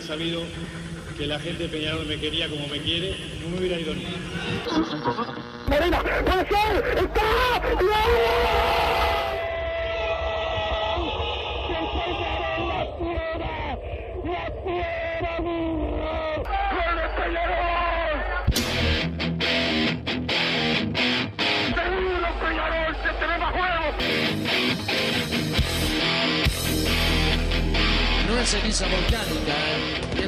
sabido que la gente de Peñarol me quería como me quiere, no me hubiera ido nunca. Morena, puede ser, está, No es ceniza volcánica,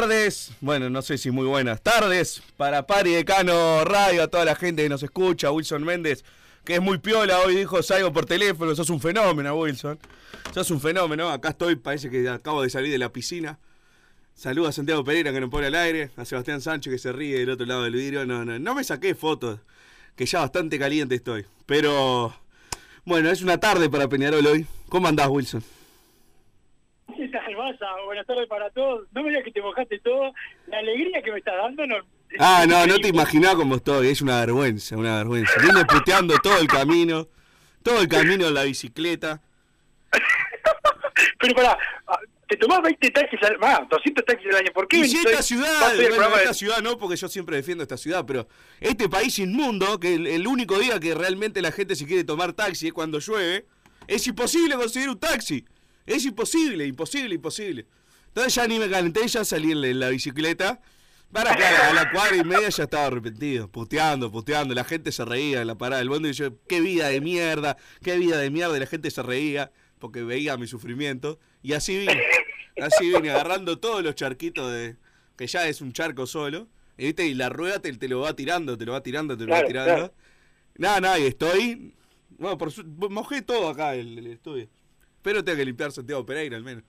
Tardes, bueno, no sé si muy buenas tardes para Pari Decano Radio, a toda la gente que nos escucha, Wilson Méndez, que es muy piola, hoy dijo salgo por teléfono, sos un fenómeno, Wilson. Sos un fenómeno, acá estoy, parece que acabo de salir de la piscina. Saluda a Santiago Pereira que nos pone al aire, a Sebastián Sánchez que se ríe del otro lado del vidrio. No, no, no me saqué fotos, que ya bastante caliente estoy. Pero, bueno, es una tarde para Peñarol hoy. ¿Cómo andás, Wilson? ¿Qué tal, Buenas tardes para todos. No me digas que te mojaste todo. La alegría que me estás dando no... Ah, no, no te imaginás cómo estoy, es una vergüenza, una vergüenza. Vine puteando todo el camino, todo el camino en la bicicleta. Pero pará, te tomás 20 taxis al... Ah, 200 taxis al año. ¿Por qué Y si esta ciudad, bueno, de- esta ciudad no, porque yo siempre defiendo esta ciudad, pero este país inmundo, que el, el único día que realmente la gente se quiere tomar taxi es cuando llueve, es imposible conseguir un taxi. Es imposible, imposible, imposible. Entonces ya ni me calenté, ya salí en la, bicicleta. Para que a la cuadra y media ya estaba arrepentido, puteando, puteando. La gente se reía en la parada del bondo y yo, qué vida de mierda, qué vida de mierda. Y la gente se reía porque veía mi sufrimiento. Y así vine, así vine, agarrando todos los charquitos de. que ya es un charco solo. Y, ¿viste? y la rueda te, te lo va tirando, te lo va tirando, te lo va Claro, tirando. claro. Nada, nada, y estoy. Bueno, por su- mojé todo acá el, el estudio. Pero tengo que limpiar Santiago Pereira al menos.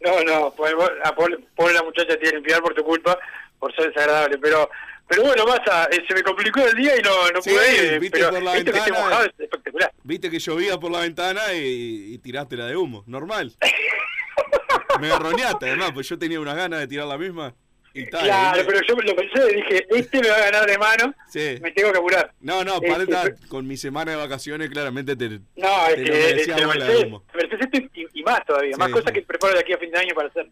No, no, pues, a Paul, Paul, la muchacha tiene que limpiar por tu culpa, por ser desagradable. Pero pero bueno, Massa, eh, se me complicó el día y no, no Sí, pude ir. eh, viste pero por la esto que esté ventana, mojado es espectacular. Viste que llovía por la ventana y, y tiraste la de humo, normal. Me garroñaste además, pues yo tenía unas ganas de tirar la misma. Claro, pero yo lo pensé y dije, este me va a ganar de mano, Sí. me tengo que apurar. No, no, Este, para con mi semana de vacaciones claramente te, No, es te que lo eh, esto y, y más todavía, más cosas que preparo de aquí a fin de año para hacer.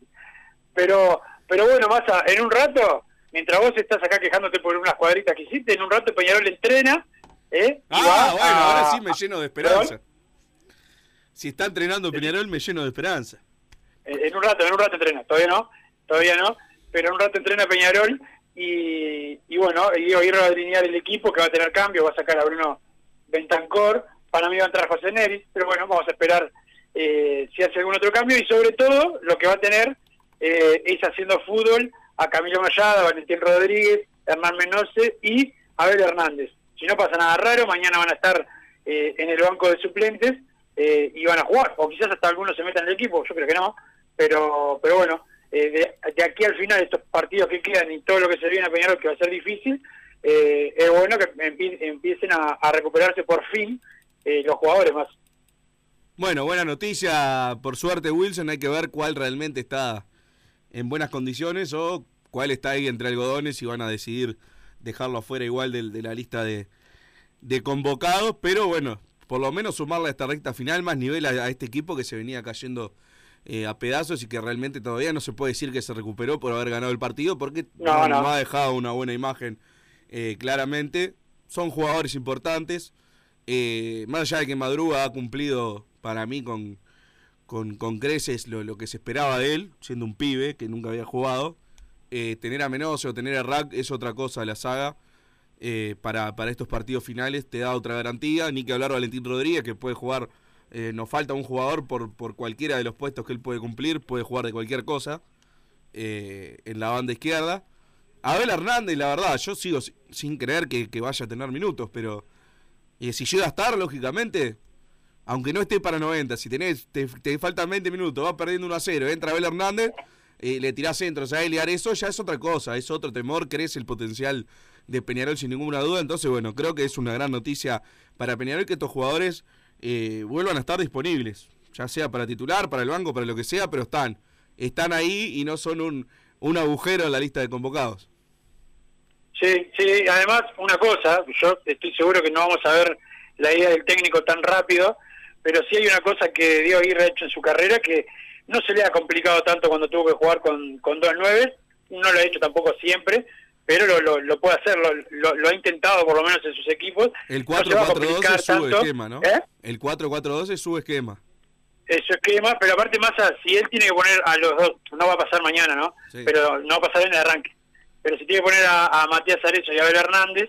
Pero, pero bueno, Massa, en un rato, mientras vos estás acá quejándote por unas cuadritas que hiciste, en un rato Peñarol entrena, ¿eh? y Ah, va bueno, a- ahora sí me lleno de esperanza. Si está entrenando Peñarol, me lleno de esperanza. En en un rato, en un rato entrena, todavía no, todavía no, pero un rato entrena Peñarol y, bueno, y hoy va a alinear el equipo que va a tener cambio, va a sacar a Bruno Bentancor, para mí va a entrar José Neris, pero bueno, vamos a esperar eh, si hace algún otro cambio. Y sobre todo lo que va a tener eh, es haciendo fútbol a Camilo Mayada, Valentín Rodríguez, Hernán Menose y Abel Hernández. Si no pasa nada raro, mañana van a estar eh, en el banco de suplentes eh, y van a jugar, o quizás hasta algunos se metan en el equipo, yo creo que no, pero pero bueno, eh, de, aquí al final estos partidos que quedan y todo lo que se viene a Peñarol que va a ser difícil, eh, es bueno que empie- empiecen a, recuperarse por fin eh, los jugadores más. Bueno, buena noticia. Por suerte, Wilson, hay que ver cuál realmente está en buenas condiciones o cuál está ahí entre algodones y van a decidir dejarlo afuera igual de, la lista de, convocados. Pero bueno, por lo menos sumarle a esta recta final más nivel a este equipo que se venía cayendo eh, a pedazos y que realmente todavía no se puede decir que se recuperó por haber ganado el partido porque No, no. ha dejado una buena imagen eh, claramente. Son jugadores importantes. Eh, más allá de que Madruga ha cumplido para mí con, con, con creces lo, lo que se esperaba de él, siendo un pibe que nunca había jugado. Tener a Menose o tener a Rack es otra cosa de la saga. Para, para estos partidos finales te da otra garantía. Ni que hablar Valentín Rodríguez, que puede jugar. Eh, nos falta un jugador por, por cualquiera de los puestos que él puede cumplir, puede jugar de cualquier cosa eh, en la banda izquierda. Abel Hernández, la verdad, yo sigo si- sin creer que, vaya a tener minutos, pero eh, si llega a estar, lógicamente, aunque no esté para 90, si tenés, te, faltan 20 minutos, vas perdiendo 1 a 0, entra Abel Hernández, eh, le tirás centros a él eso ya es otra cosa, es otro temor, crece el potencial de Peñarol sin ninguna duda, entonces bueno, creo que es una gran noticia para Peñarol que estos jugadores eh, vuelvan a estar disponibles, ya sea para titular, para el banco, para lo que sea, pero están, están ahí y no son un, un agujero en la lista de convocados. Sí, sí, además una cosa, yo estoy seguro que no vamos a ver la idea del técnico tan rápido, pero sí hay una cosa que Diego Aguirre ha hecho en su carrera que no se le ha complicado tanto cuando tuvo que jugar con, con dos nueve, no lo ha hecho tampoco siempre, pero lo, lo, lo puede hacer, lo, lo, ha intentado por lo menos en sus equipos. El No se va a 4-4-2 complicar es su tanto, esquema, ¿no? ¿eh? El 4-4-2 es su esquema. es su esquema, pero aparte más a- si él tiene que poner a los dos, no va a pasar mañana, ¿no? Sí. Pero no va a pasar en el arranque. Pero si tiene que poner a, a Matías Arezo y a Abel Hernández,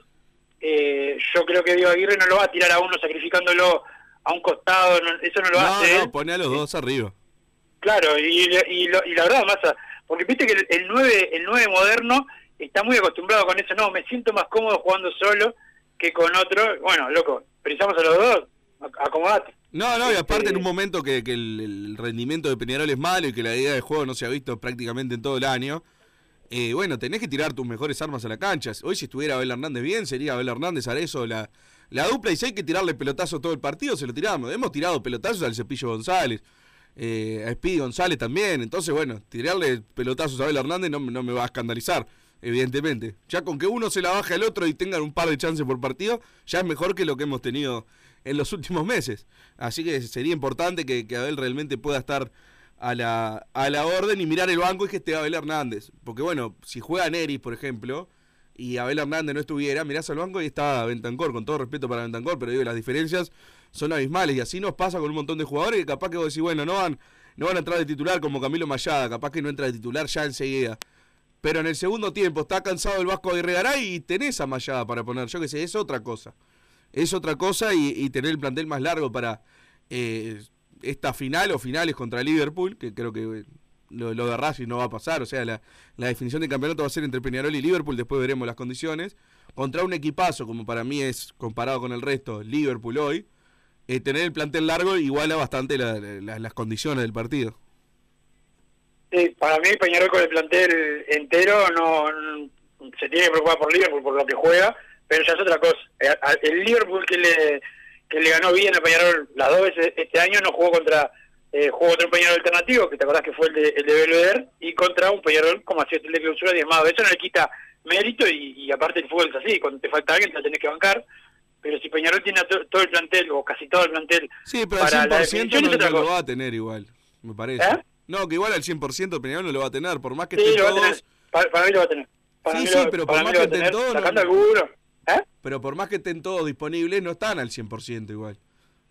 eh, yo creo que Diego Aguirre no lo va a tirar a uno sacrificándolo a un costado, no- eso no lo No, hace no, él. pone a los dos arriba. Claro, y, y, lo- y la verdad, Massa, porque viste que el, el 9 el 9 moderno está muy acostumbrado con eso, no, me siento más cómodo jugando solo que con otro. Bueno, loco, precisamos a los dos, ac- acomodate. No, no, y aparte Este- en un momento que, que el, el rendimiento de Peñarol es malo y que la idea de juego no se ha visto prácticamente en todo el año, eh, bueno, tenés que tirar tus mejores armas a la cancha. Hoy si estuviera Abel Hernández bien, sería Abel Hernández, Arezo, la, la dupla, y si hay que tirarle pelotazo todo el partido, se lo tiramos. Hemos tirado pelotazos al Cepillo González, eh, a Speedy González también, entonces bueno, tirarle pelotazos a Abel Hernández no, no me va a escandalizar, evidentemente. Ya con que uno se la baje al otro y tengan un par de chances por partido, ya es mejor que lo que hemos tenido en los últimos meses. Así que sería importante que, Abel realmente pueda estar a la, a la orden y mirar el banco y que esté Abel Hernández. Porque bueno, si juega Neris, por ejemplo, y Abel Hernández no estuviera, mirás al banco y está Bentancor, con todo respeto para Bentancor, pero digo, las diferencias son abismales y así nos pasa con un montón de jugadores que capaz que vos decís, bueno, no van, no van a entrar de titular como Camilo Mayada, capaz que no entra de titular ya enseguida. Pero en el segundo tiempo está cansado el Vasco de Regaray y tenés a Mayada para poner, yo que sé, es otra cosa. Es otra cosa y, tener el plantel más largo para eh, esta final o finales contra Liverpool, que creo que eh, lo, de Racing no va a pasar, o sea, la, la definición del campeonato va a ser entre Peñarol y Liverpool, después veremos las condiciones. Contra un equipazo, como para mí es comparado con el resto, Liverpool hoy, eh, tener el plantel largo iguala bastante la- la- las condiciones del partido. Sí, para mí Peñarol con el plantel entero no, no- se tiene que preocupar por Liverpool, por lo que juega, pero ya es otra cosa. Eh, El Liverpool que le que le ganó bien a Peñarol las dos veces este año no jugó contra eh, jugó un Peñarol alternativo, que te acordás que fue el de, el de Belvedere, y contra un Peñarol como hacía el de clausura diezmado. Eso no le quita mérito y, y aparte el fútbol es así, cuando te falta alguien te la tenés que bancar, pero si Peñarol tiene to- todo el plantel, o casi todo el plantel, Sí, pero para al la 100% definición no, lo va a tener igual, me parece. ¿Eh? No, que igual al 100% Peñarol no lo va a tener, por más que Sí, estén lo va a todos... tener. Para, para mí lo va a tener. Para Sí, sí, lo- pero por más que a estén todos, no- Sacando alguno. ¿Eh? Pero por más que estén todos disponibles, no están al 100% igual.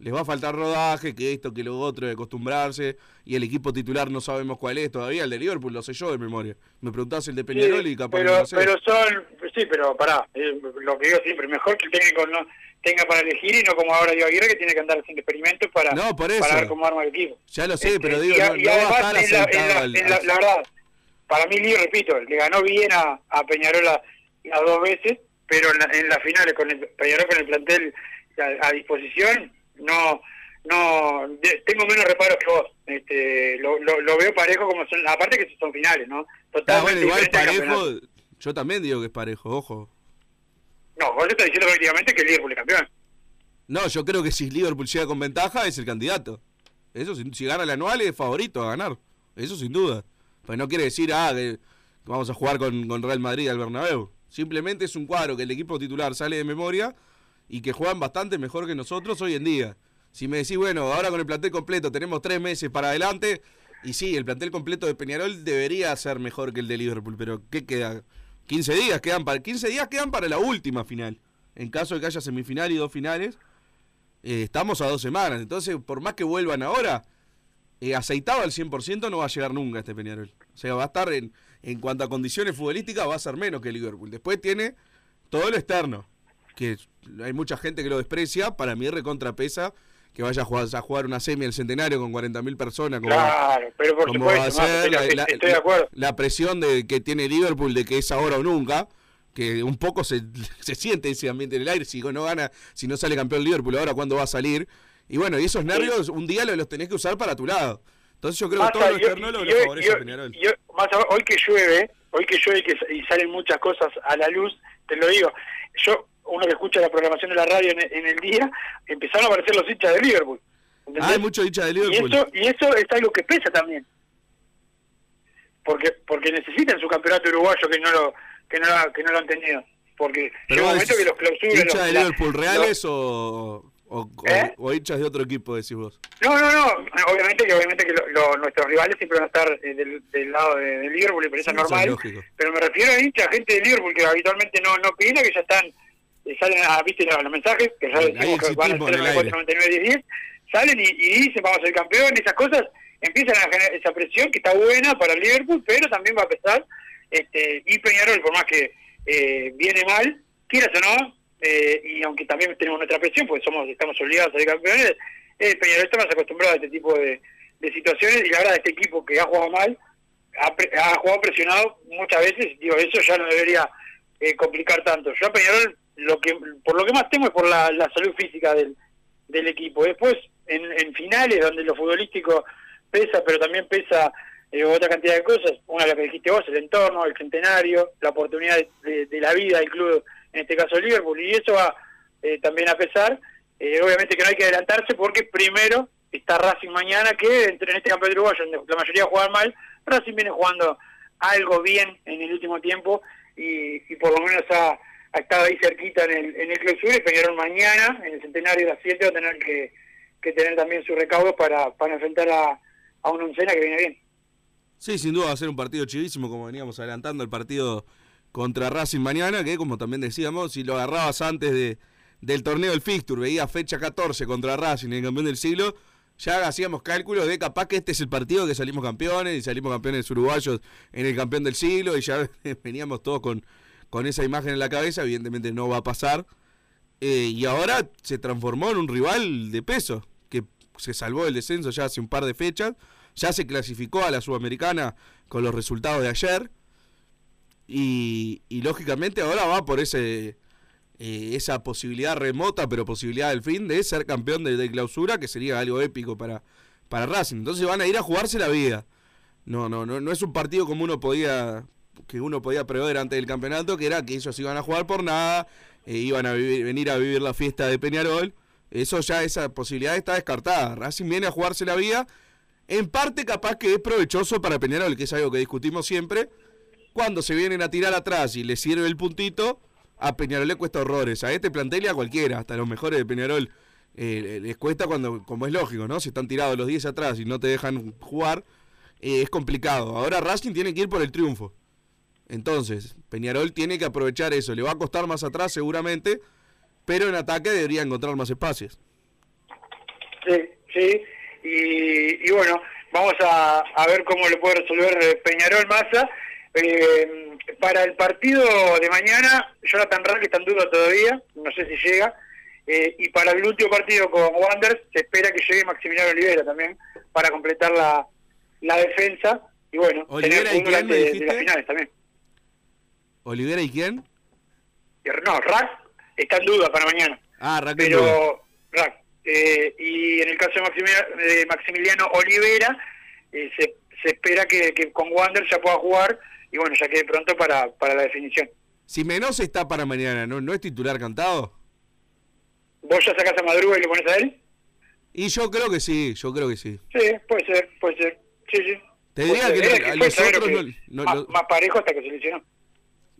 Les va a faltar rodaje, que esto, que lo otro, de acostumbrarse. Y el equipo titular no sabemos cuál es todavía. El de Liverpool lo sé yo de memoria. Me preguntás el de Peñarol Sí, y capaz pero, no lo sé. pero son, sí, pero pará, eh, lo que digo siempre, mejor que el técnico no tenga para elegir y no como ahora Diego Aguirre que tiene que andar haciendo experimentos para, No, por eso. para ver cómo arma el equipo. Ya lo sé, Este, pero digo, y, no, y no va a además, estar en la, en la- en la- al- la verdad, para mí, Lío, repito, le ganó bien a, a Peñarol la- las dos veces, pero en, la- en las finales con el Peñarol con el plantel a, a disposición, no no de- tengo menos reparos que vos. Este, lo, lo, lo veo parejo como son, aparte que son finales, ¿no? Ah, Totalmente bueno, igual parejo. Yo también digo que es parejo, ojo. No, vos estás diciendo prácticamente que Liverpool es campeón. No, yo creo que si Liverpool llega con ventaja es el candidato. Eso, si, si gana el anual es favorito a ganar. Eso sin duda. Pues no quiere decir, ah, que vamos a jugar con, con Real Madrid al Bernabéu. Simplemente es un cuadro que el equipo titular sale de memoria y que juegan bastante mejor que nosotros hoy en día. Si me decís, bueno, ahora con el plantel completo tenemos tres meses para adelante, y sí, el plantel completo de Peñarol debería ser mejor que el de Liverpool, pero ¿qué queda? 15 días quedan para 15 días quedan para la última final. En caso de que haya semifinal y dos finales, eh, estamos a dos semanas. Entonces, por más que vuelvan ahora, eh, aceitado al 100% no va a llegar nunca este Peñarol. O sea, va a estar en, en cuanto a condiciones futbolísticas, va a ser menos que Liverpool. Después tiene todo lo externo, que hay mucha gente que lo desprecia, para mí recontrapesa que vaya a jugar, a jugar una semi al centenario con 40.000 personas. Como, Claro, pero por como va a supuesto, ser, la, estoy, la- estoy de acuerdo. la presión de que tiene Liverpool de que es ahora o nunca, que un poco se, se siente ese ambiente en el aire, si no gana, si no sale campeón Liverpool, ahora cuándo va a salir. Y bueno, y esos nervios un día los, tenés que usar para tu lado. Entonces yo creo que Massa, todo lo yo- externo lo, yo- favorece a Peñarol. yo- Massa, hoy que llueve, hoy que llueve y, que, y salen muchas cosas a la luz, te lo digo, yo, uno que escucha la programación de la radio en, en el día, empezaron a aparecer los hinchas de Liverpool. ¿entendés? Ah, hay mucho dicha de y Liverpool. eso, y eso es algo que pesa también. Porque porque necesitan su campeonato uruguayo que no lo que no, lo- que no lo han tenido. Porque Pero llega un momento que los clausuran. ¿Hinchas los- de Liverpool reales o, o, o- ¿Eh? o hinchas de otro equipo, decís vos? No, no, no. Obviamente que obviamente que lo- lo- nuestros rivales siempre van a estar eh, del, del lado de, de Liverpool y por eso es Eso es normal. Pero me refiero a hinchas, gente de Liverpool que habitualmente no no opina, que ya están, salen a, viste los, los mensajes, que ya decimos que van a ser el 94, 99, 10, 10, salen y, y dicen vamos a ser campeón, esas cosas, empiezan a generar esa presión que está buena para el Liverpool, pero también va a pesar, este, y Peñarol, por más que eh, viene mal, quieras o no, eh, y aunque también tenemos nuestra presión, porque somos estamos obligados a ser campeones, eh, Peñarol está más acostumbrado a este tipo de, de situaciones, y la verdad, este equipo que ha jugado mal, ha, ha jugado presionado muchas veces, digo, eso ya no debería eh, complicar tanto. Yo a Peñarol, lo que, por lo que más temo es por la, la salud física del, del equipo. Después, en, en finales, donde lo futbolístico pesa, pero también pesa eh, otra cantidad de cosas, una de las que dijiste vos, el entorno, el centenario, la oportunidad de, de- la vida del club, en este caso Liverpool, y eso va eh, también a pesar. Eh, obviamente que no hay que adelantarse porque primero está Racing mañana, que entre en este campeonato uruguayo, donde la mayoría juegan mal, Racing viene jugando algo bien en el último tiempo y, y por lo menos ha, ha estado ahí cerquita en el, en el clausura y Peñarol mañana, en el centenario de las 7, va a tener que, que tener también sus recaudos para, para enfrentar a, a una oncena que viene bien. Sí, sin duda va a ser un partido chivísimo, como veníamos adelantando el partido contra Racing mañana, que como también decíamos, si lo agarrabas antes de, del torneo del Fixture, veías fecha 14 contra Racing, el campeón del siglo, ya hacíamos cálculos de capaz que este es el partido que salimos campeones y salimos campeones uruguayos en el campeón del siglo y ya veníamos todos con, con esa imagen en la cabeza, evidentemente no va a pasar. Eh, y ahora se transformó en un rival de peso, que se salvó del descenso ya hace un par de fechas, ya se clasificó a la Sudamericana con los resultados de ayer, y, lógicamente ahora va por ese eh, esa posibilidad remota, pero posibilidad del fin, de ser campeón de, de clausura, que sería algo épico para, para Racing. Entonces van a ir a jugarse la vida. No, no, no, no es un partido como uno podía que uno podía prever antes del campeonato, que era que ellos iban a jugar por nada, eh, iban a vivir- venir a vivir la fiesta de Peñarol. Eso ya, esa posibilidad está descartada. Racing viene a jugarse la vida. En parte capaz que es provechoso para Peñarol, que es algo que discutimos siempre. Cuando se vienen a tirar atrás y le sirve el puntito, a Peñarol le cuesta horrores. A este plantel y a cualquiera, hasta los mejores de Peñarol, eh, les cuesta cuando, como es lógico, ¿no? Si están tirados los 10 atrás y no te dejan jugar, eh, es complicado. Ahora Racing tiene que ir por el triunfo. Entonces, Peñarol tiene que aprovechar eso. Le va a costar más atrás seguramente, pero en ataque debería encontrar más espacios. Sí, sí. Y, y bueno, vamos a, a ver cómo le puede resolver eh, Peñarol Massa. Eh, para el partido de mañana, Jonathan Rack está en duda todavía, no sé si llega. Eh, y para el último partido con Wanderers, se espera que llegue Maximiliano Olivera también para completar la, la defensa. Y bueno, ¿Olivera tener y quién fútbol me de, las finales también. ¿Olivera y quién? Y No, Rack está en duda para mañana. Ah. Duda. pero Rack. Eh, y en el caso de Maximiliano, de Maximiliano Olivera, eh, se, se espera que, que con Wander ya pueda jugar y bueno, ya quede pronto para, para la definición. Si Menos está para mañana, ¿no, ¿no es titular cantado? ¿Vos ya sacás a Madruga y le pones a él? Y yo creo que sí, yo creo que sí. Sí, puede ser, puede ser. Sí, sí. Te diría que no- a los otros que- no- más parejo hasta que se lesionó.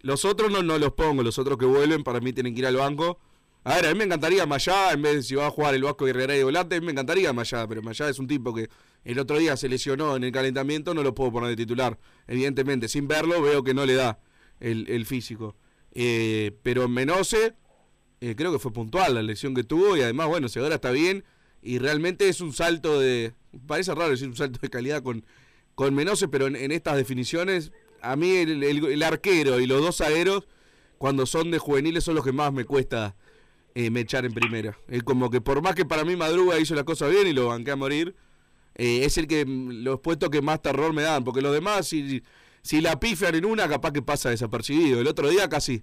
Los otros no, no los pongo, los otros que vuelven para mí tienen que ir al banco. A ver, a mí me encantaría Mayá, en vez de si va a jugar el Vasco Guerrera y volante, a mí me encantaría Mayá, pero Mayá es un tipo que el otro día se lesionó en el calentamiento, no lo puedo poner de titular. Evidentemente, sin verlo veo que no le da el, el físico. Eh, pero Menose, eh, creo que fue puntual la lesión que tuvo y además, bueno, si ahora está bien y realmente es un salto de... Parece raro decir un salto de calidad con, con Menose, pero en, en estas definiciones, a mí el, el- arquero y los dos zagueros, cuando son de juveniles, son los que más me cuesta eh, me echar en primera. Es como que por más que para mí Madruga hizo la cosa bien y lo banqué a morir, eh, es el que los puestos que más terror me dan, porque los demás, si, si la pifian en una, capaz que pasa desapercibido. El otro día casi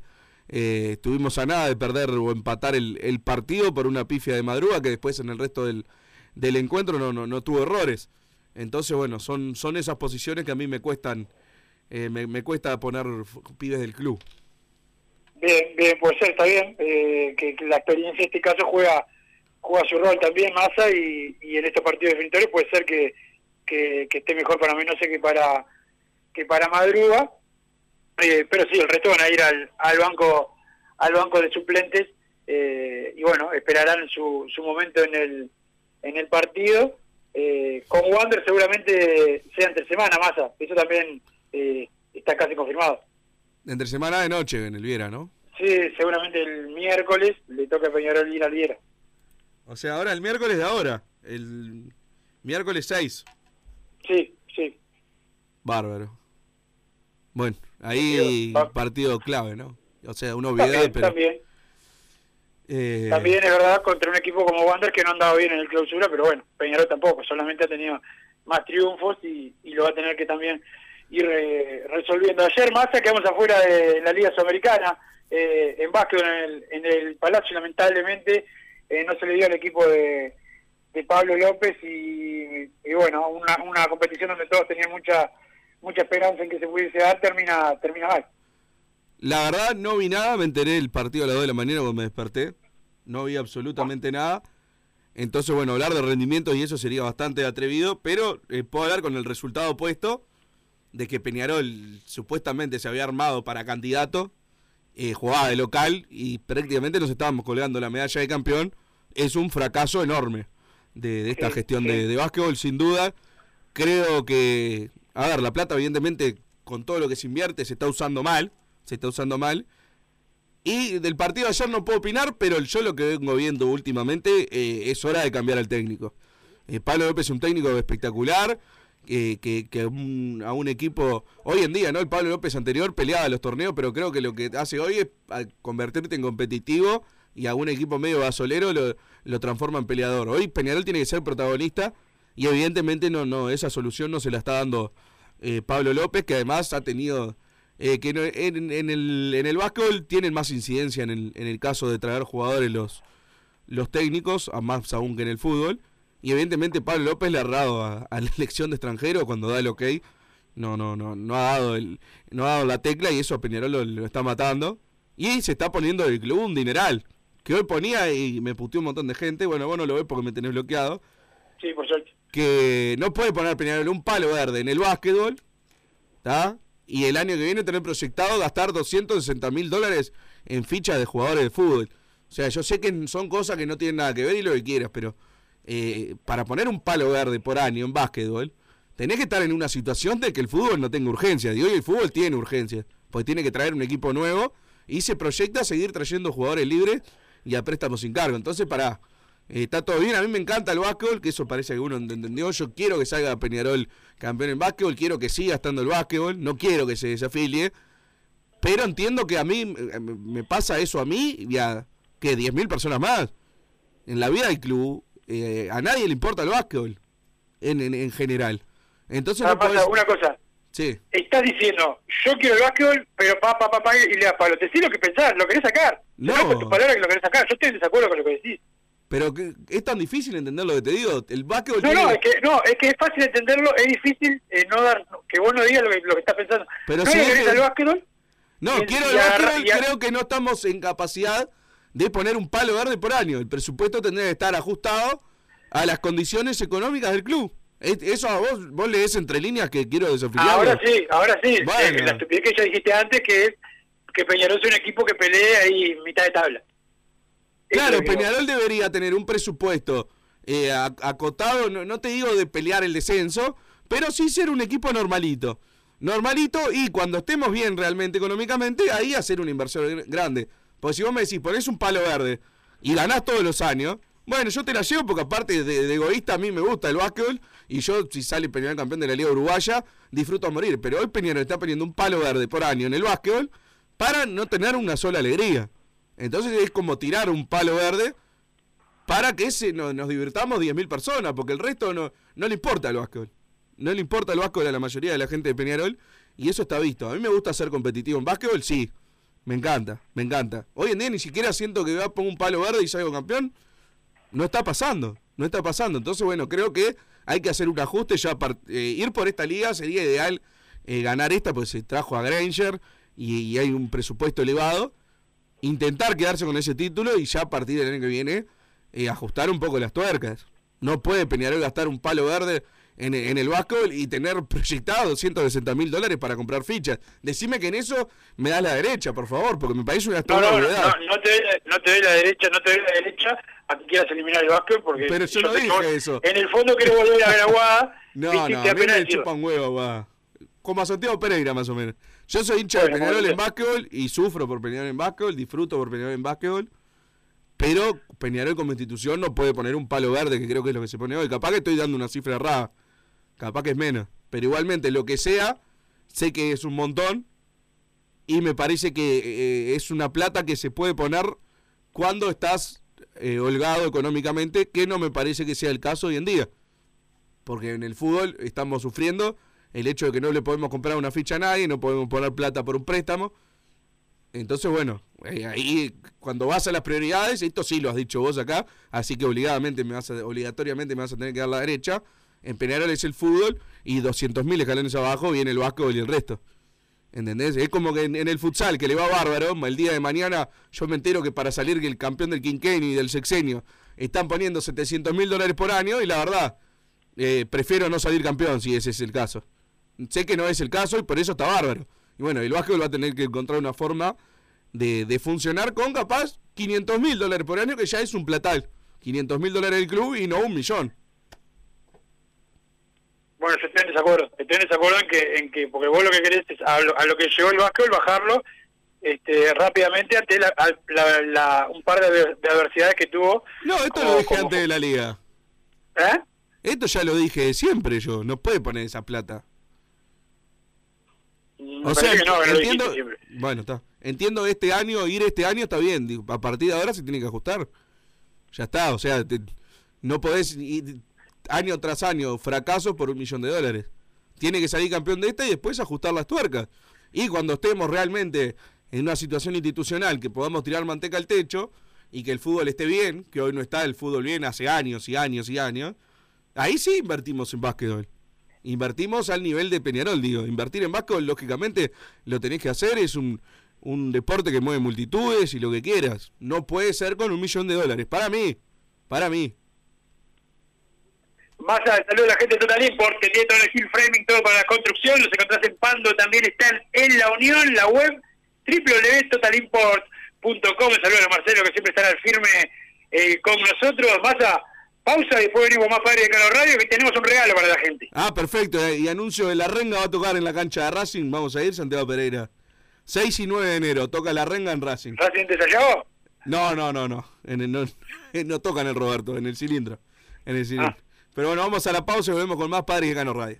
eh, estuvimos a nada de perder o empatar el, el partido por una pifia de Madruga, que después en el resto del, del encuentro no, no, no tuvo errores. Entonces, bueno, son, son esas posiciones que a mí me cuestan, eh, me, cuesta poner pibes del club. Bien, bien, puede ser, está bien. eh, que, la experiencia en este caso juega juega su rol también, Massa, y, y en estos partidos definitorios puede ser que, que, que esté mejor para Menose que para que para Madruga. Eh, pero sí, el resto van a ir al, al banco al banco de suplentes eh, y bueno, esperarán su, su momento en el en el partido. Eh, con Wander seguramente sea entre semana, Massa. Eso también eh, está casi confirmado. Entre semana de noche en el Viera, ¿no? Sí, seguramente el miércoles le toca a Peñarol ir al Viera. O sea, ahora el miércoles de ahora, el miércoles 6. Sí, sí. Bárbaro. Bueno, ahí partido clave, ¿no? O sea, una También, obviedad, pero... también, eh, también es verdad contra un equipo como Wander que no andaba bien en el clausura, pero bueno, Peñarol tampoco, solamente ha tenido más triunfos y, y lo va a tener que también ir eh, resolviendo. Ayer Massa quedamos afuera de la Liga Sudamericana, eh, en básquet en el, en el Palacio, lamentablemente eh, no se le dio al equipo de, de Pablo López y, y bueno, una, una competición donde todos tenían mucha mucha esperanza en que se pudiese dar, termina, termina mal. La verdad, no vi nada, me enteré el partido a las 2 de la mañana cuando me desperté. No vi absolutamente nada. Entonces, bueno, hablar de rendimientos y eso sería bastante atrevido, pero eh, puedo hablar con el resultado opuesto de que Peñarol supuestamente se había armado para candidato, eh, jugaba de local y prácticamente nos estábamos colgando la medalla de campeón. Es un fracaso enorme de, de esta Sí, gestión sí. de, de básquetbol, sin duda. Creo que, a ver, la plata evidentemente con todo lo que se invierte se está usando mal, se está usando mal. Y del partido de ayer no puedo opinar, pero yo lo que vengo viendo últimamente eh, es hora de cambiar al técnico. Eh, Pablo López es un técnico espectacular, eh, que, que un- a un equipo, hoy en día, ¿no? El Pablo López anterior peleaba los torneos, pero creo que lo que hace hoy es convertirte en competitivo y a un equipo medio basolero lo, lo transforma en peleador. Hoy Peñarol tiene que ser protagonista y evidentemente no, no, esa solución no se la está dando eh, Pablo López, que además ha tenido eh, que en, en el, en el básquetbol tienen más incidencia en el, en el caso de traer jugadores los, los técnicos, más aún que en el fútbol. Y evidentemente Pablo López le ha dado a, a la elección de extranjero cuando da el ok. No, no, no, no ha dado el, no ha dado la tecla y eso a Peñarol lo, lo está matando. Y se está poniendo el club un dineral. Que hoy ponía y me puteó un montón de gente. Bueno, vos no lo ves porque me tenés bloqueado. Sí, por suerte. Que no puede poner Peñarol un palo verde en el básquetbol. ¿Está? Y el año que viene tener proyectado gastar 260 mil dólares en fichas de jugadores de fútbol. O sea, yo sé que son cosas que no tienen nada que ver y lo que quieras, pero eh, para poner un palo verde por año en básquetbol, tenés que estar en una situación de que el fútbol no tenga urgencia. Y hoy el fútbol tiene urgencia, porque tiene que traer un equipo nuevo y se proyecta seguir trayendo jugadores libres y a préstamos sin cargo. Entonces, para está todo bien, a mí me encanta el básquetbol, que eso parece que uno entendió. Yo quiero que salga Peñarol campeón en básquetbol, quiero que siga estando el básquetbol, no quiero que se desafilie. Pero entiendo que a mí eh, me pasa eso a mí y a que 10.000 personas más. En la vida del club, eh, a nadie le importa el básquetbol, en, en, en general. Entonces Ah, no podés- Massa, una cosa, Sí, estás diciendo, yo quiero el básquetbol, pero pa, pa, pa, pa, y le das palo. Te lo que pensás, lo querés sacar. No. Con tus palabras que lo querés sacar. Yo estoy en desacuerdo con lo que decís. pero que, es tan difícil entender lo que te digo. El básquetbol No, tiene- no, es que, no, es que es fácil entenderlo, es difícil eh, no dar, que vos no digas lo que, lo que estás pensando. Pero ¿No si le es querés que- al básquetbol? No, quiero agarra- básquetbol, a- creo que no estamos en capacidad de poner un palo verde por año. El presupuesto tendría que estar ajustado a las condiciones económicas del club. Es- Eso a vos, vos lees entre líneas que quiero desafiliarlo. Ahora sí, ahora sí. Bueno. Eh, La estupidez que ya dijiste antes que es que Peñarol es un equipo que pelea ahí mitad de tabla. Claro, es lo que Peñarol debería tener un presupuesto eh, ac- acotado, no, no te digo de pelear el descenso, pero sí ser un equipo normalito. Normalito y cuando estemos bien realmente económicamente, ahí hacer una inversión gr- grande. Porque si vos me decís, ponés un palo verde y ganás todos los años, bueno, yo te la llevo porque aparte de, egoísta a mí me gusta el básquetbol y yo si sale Peñarol campeón de la Liga Uruguaya, disfruto a morir. Pero hoy Peñarol está poniendo un palo verde por año en el básquetbol para no tener una sola alegría. Entonces es como tirar un palo verde para que ese no- nos divirtamos 10.000 personas, porque el resto no, no le importa el básquetbol. No le importa el básquetbol a la mayoría de la gente de Peñarol y eso está visto. A mí me gusta ser competitivo en básquetbol, sí. Me encanta, me encanta. Hoy en día ni siquiera siento que va a poner un palo verde y salgo campeón. No está pasando, no está pasando. Entonces, bueno, creo que hay que hacer un ajuste ya. eh, ir por esta liga sería ideal eh, ganar esta, pues se trajo a Granger y, y hay un presupuesto elevado. Intentar quedarse con ese título y ya a partir del año que viene eh, ajustar un poco las tuercas. No puede Peñarol gastar un palo verde en, en el básquetbol y tener proyectado 260 mil dólares para comprar fichas. Decime que en eso me das la derecha, por favor, porque me parece una No, no, no, no, te, no te doy la derecha, no te doy la derecha a que quieras eliminar el básquet porque Pero yo no dije eso. En el fondo querés volver a ver a Guada. No, no, a mí me decirlo. chupan huevo, va. Como a Santiago Pereira, más o menos. Yo soy hincha de Peñarol en básquetbol y sufro por Peñarol en básquetbol, disfruto por Peñarol en básquetbol. Pero Peñarol como institución no puede poner un palo verde, que creo que es lo que se pone hoy. Capaz que estoy dando una cifra errada. Capaz que es menos. Pero igualmente, lo que sea, sé que es un montón. Y me parece que eh, es una plata que se puede poner cuando estás eh, holgado económicamente, que no me parece que sea el caso hoy en día. Porque en el fútbol estamos sufriendo el hecho de que no le podemos comprar una ficha a nadie, no podemos poner plata por un préstamo. Entonces, bueno, eh, ahí cuando vas a las prioridades, esto sí lo has dicho vos acá, así que obligadamente me vas a, obligatoriamente me vas a tener que dar la derecha. En Peñarol es el fútbol y 200.000 escalones abajo viene el básquetbol y el resto. ¿Entendés? Es como que en, el futsal, que le va bárbaro, el día de mañana yo me entero que para salir el campeón del quinquenio y del sexenio están poniendo 700 mil dólares por año y la verdad, eh, prefiero no salir campeón si ese es el caso. Sé que no es el caso y por eso está bárbaro. Y bueno, el básquetbol va a tener que encontrar una forma de, de funcionar con capaz 500 mil dólares por año, que ya es un platal. 500 mil dólares del club y no un millón. Bueno, yo estoy en desacuerdo. Estoy en desacuerdo en que, en que porque vos lo que querés es a lo, a lo que llegó el básquetbol bajarlo este, rápidamente ante la, a- la- la- un par de, adver- de adversidades que tuvo. No, esto como- lo dije como- antes de la liga. ¿Eh? Esto ya lo dije siempre yo. No puede poner esa plata. Me O sea, que no, que entiendo. siempre. Bueno, está. Entiendo este año, ir este año está bien. a partir de ahora se tiene que ajustar. Ya está, o sea, te- no podés ir año tras año fracasos por un millón de dólares. Tiene que salir campeón de esta y después ajustar las tuercas. Y cuando estemos realmente en una situación institucional que podamos tirar manteca al techo y que el fútbol esté bien, que hoy no está el fútbol bien hace años y años y años, ahí sí invertimos en básquetbol. Invertimos al nivel de Peñarol, digo. Invertir en básquetbol, lógicamente, lo tenés que hacer. Es un, un deporte que mueve multitudes y lo que quieras. No puede ser con un millón de dólares. Para mí. Para mí. Más a saludo a la gente de Total Import, que tiene todo el steel framing, todo para la construcción. Los encontrás en Pando, también están en La Unión, la web www.totalimport.com. Saludos a Marcelo, que siempre estará al firme eh, con nosotros. Más a pausa y después venimos más padre de Cano Radio, que tenemos un regalo para la gente. Ah, perfecto. eh, Y anuncio de la renga va a tocar en la cancha de Racing. Vamos a ir, Santiago Pereira. 6 y 9 de enero. Toca la renga en Racing. ¿Racing desayado? No, no, no, no. En el- no, no toca en el Roberto, en el cilindro. En el cilindro. Pero bueno, vamos a la pausa y volvemos con más Padres de Cano Radio.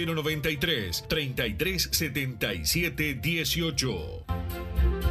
093 33 77 18.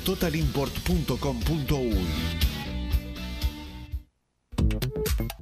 www.totalimport.com.uy.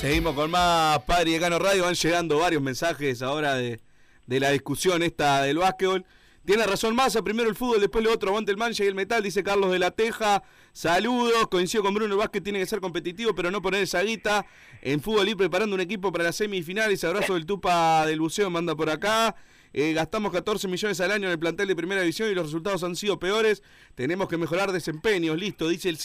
Seguimos con más Padre y Decano Radio. Van llegando varios mensajes ahora de, de la discusión esta del básquetbol. Tiene razón Massa, primero el fútbol, después lo otro, aguante el mancha y el metal, dice Carlos de la Teja. Saludos, coincido con Bruno, el básquet tiene que ser competitivo, pero no poner esa guita. En fútbol ir preparando un equipo para las semifinales. Abrazo del Tupa del Buceo, manda por acá. Eh, gastamos 14 millones al año en el plantel de primera división y los resultados han sido peores. Tenemos que mejorar desempeños, listo, dice el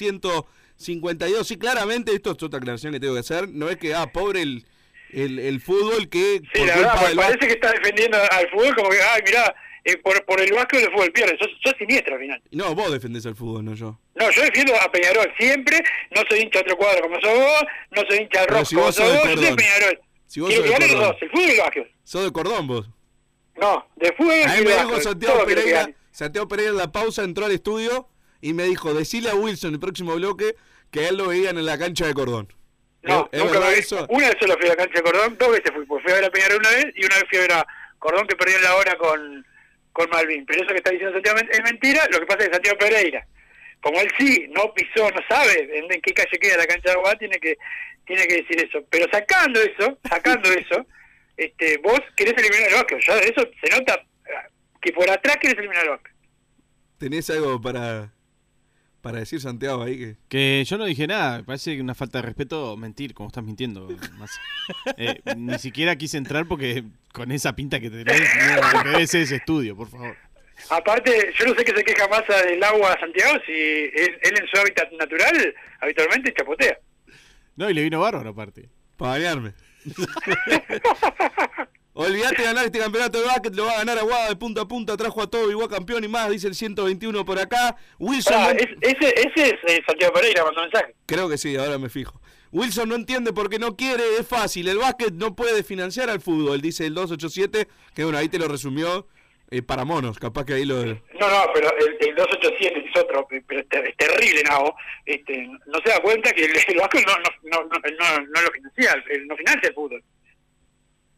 152. Sí, claramente, esto es otra aclaración que tengo que hacer. No es que, ah, pobre el, el, el fútbol que... Sí, por la verdad, pues parece que está defendiendo al fútbol como que, ay, mirá, eh, por, por el básquet el fútbol pierde. Sos, sos siniestro al final. No, vos defendés al fútbol, no yo. No, yo defiendo a Peñarol siempre. No soy hincha de otro cuadro como sos vos. No soy hincha de rock si como vos sos sos vos. Yo soy. Peñarol. Si vos Quiero sos de dos, el fútbol y el básquet. Sos de cordón vos. No, de fútbol A y mí el me dijo básquet. Santiago Pereira. Santiago Pereira en la pausa entró al estudio y me dijo, decile a Wilson el próximo bloque que a él lo veían en la cancha de cordón. No, ¿Es nunca me eso? Una vez solo fui a la cancha de Cordón, dos veces fui. Pues fui a ver a Peñarol una vez y una vez fui a ver a Cordón que perdió en la hora con, con Malvin. Pero eso que está diciendo Santiago es mentira. Lo que pasa es que Santiago Pereira, como él sí no pisó, no sabe en, en qué calle queda la cancha de Aguada, tiene que, tiene que decir eso. Pero sacando eso, sacando eso, este, vos querés eliminar el básquet. Ya eso se nota eh, que por atrás querés eliminar el básquet. ¿Tenés algo para, para decir, Santiago, ahí? que Que yo no dije nada, parece que una falta de respeto mentir, como estás mintiendo. Massa. Eh, ni siquiera quise entrar porque con esa pinta que tenés, no, ese estudio, por favor. Aparte, yo no sé qué se queja más del agua Santiago, si él, él en su hábitat natural habitualmente chapotea. No, y le vino bárbaro aparte. Para bañarme. Olvídate de ganar este campeonato de básquet, lo va a ganar Aguada de punta a punta, trajo a todo igual campeón y más, dice el 121 por acá. Wilson, Ah, no- es- ese, ese es eh, Santiago Pereira, mandó mensaje. creo que sí, ahora me fijo. Wilson no entiende porque no quiere, es fácil, el básquet no puede financiar al fútbol, dice el 287, que bueno, ahí te lo resumió eh, para monos, capaz que ahí lo... No, no, pero el, el 287 es otro, pero es, ter- es terrible, Nabo. Este, no se da cuenta que el, el básquet no, no, no, no, no, no lo financia, el- no financia el fútbol.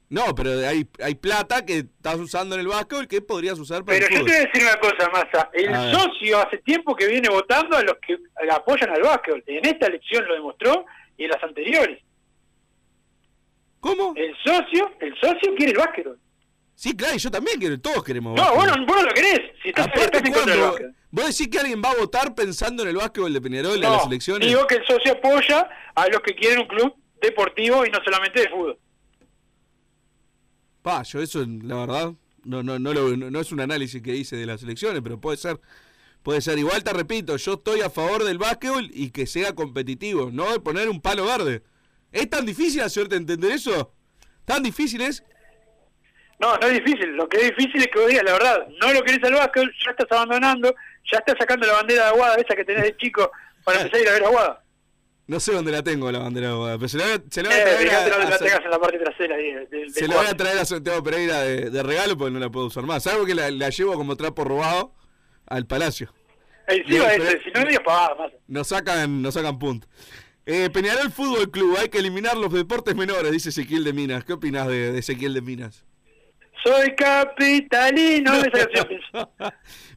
No, pero hay, hay plata que estás usando en el básquet que podrías usar para Pero el yo te voy a decir una cosa, Massa. El socio hace tiempo que viene votando a los que apoyan al básquet. En esta elección lo demostró y en las anteriores. ¿Cómo? El socio, el socio quiere el básquet. Sí, claro, y yo también quiero, todos queremos No, vos no, vos no lo querés. Si estás, Aparte, estás cuando. ¿Vos decís que alguien va a votar pensando en el básquetbol de Peñarol, en las elecciones? digo que el socio apoya a los que quieren un club deportivo y no solamente de fútbol. Pa, yo eso, la verdad, no, no, no, lo- no, no es un análisis que hice de las elecciones, pero puede ser. Puede ser. Igual te repito, yo estoy a favor del básquetbol y que sea competitivo, no de poner un palo verde. ¿Es tan difícil hacerte entender eso? ¿Tan difícil es? No, no es difícil. Lo que es difícil es que vos digas la verdad. No lo querés al básquetbol, ya estás abandonando, ya estás sacando la bandera de Aguada, esa que tenés de chico, para empezar a ir a ver Aguada. No sé dónde la tengo la bandera de pero se la voy a, se la voy a Eh, traer a- no a- la tengas en la parte trasera ahí. del- del Se la voy a traer a Santiago Pereira de, de regalo porque no la puedo usar más. Salvo que la, la llevo como trapo robado al palacio. Encima de ese, si no digas pavada más. Nos sacan, nos sacan punto. Eh, Peñarol Fútbol Club, hay que eliminar los deportes menores, dice Ezequiel de Minas. ¿Qué opinas de, de Ezequiel de Minas? Soy capitalino.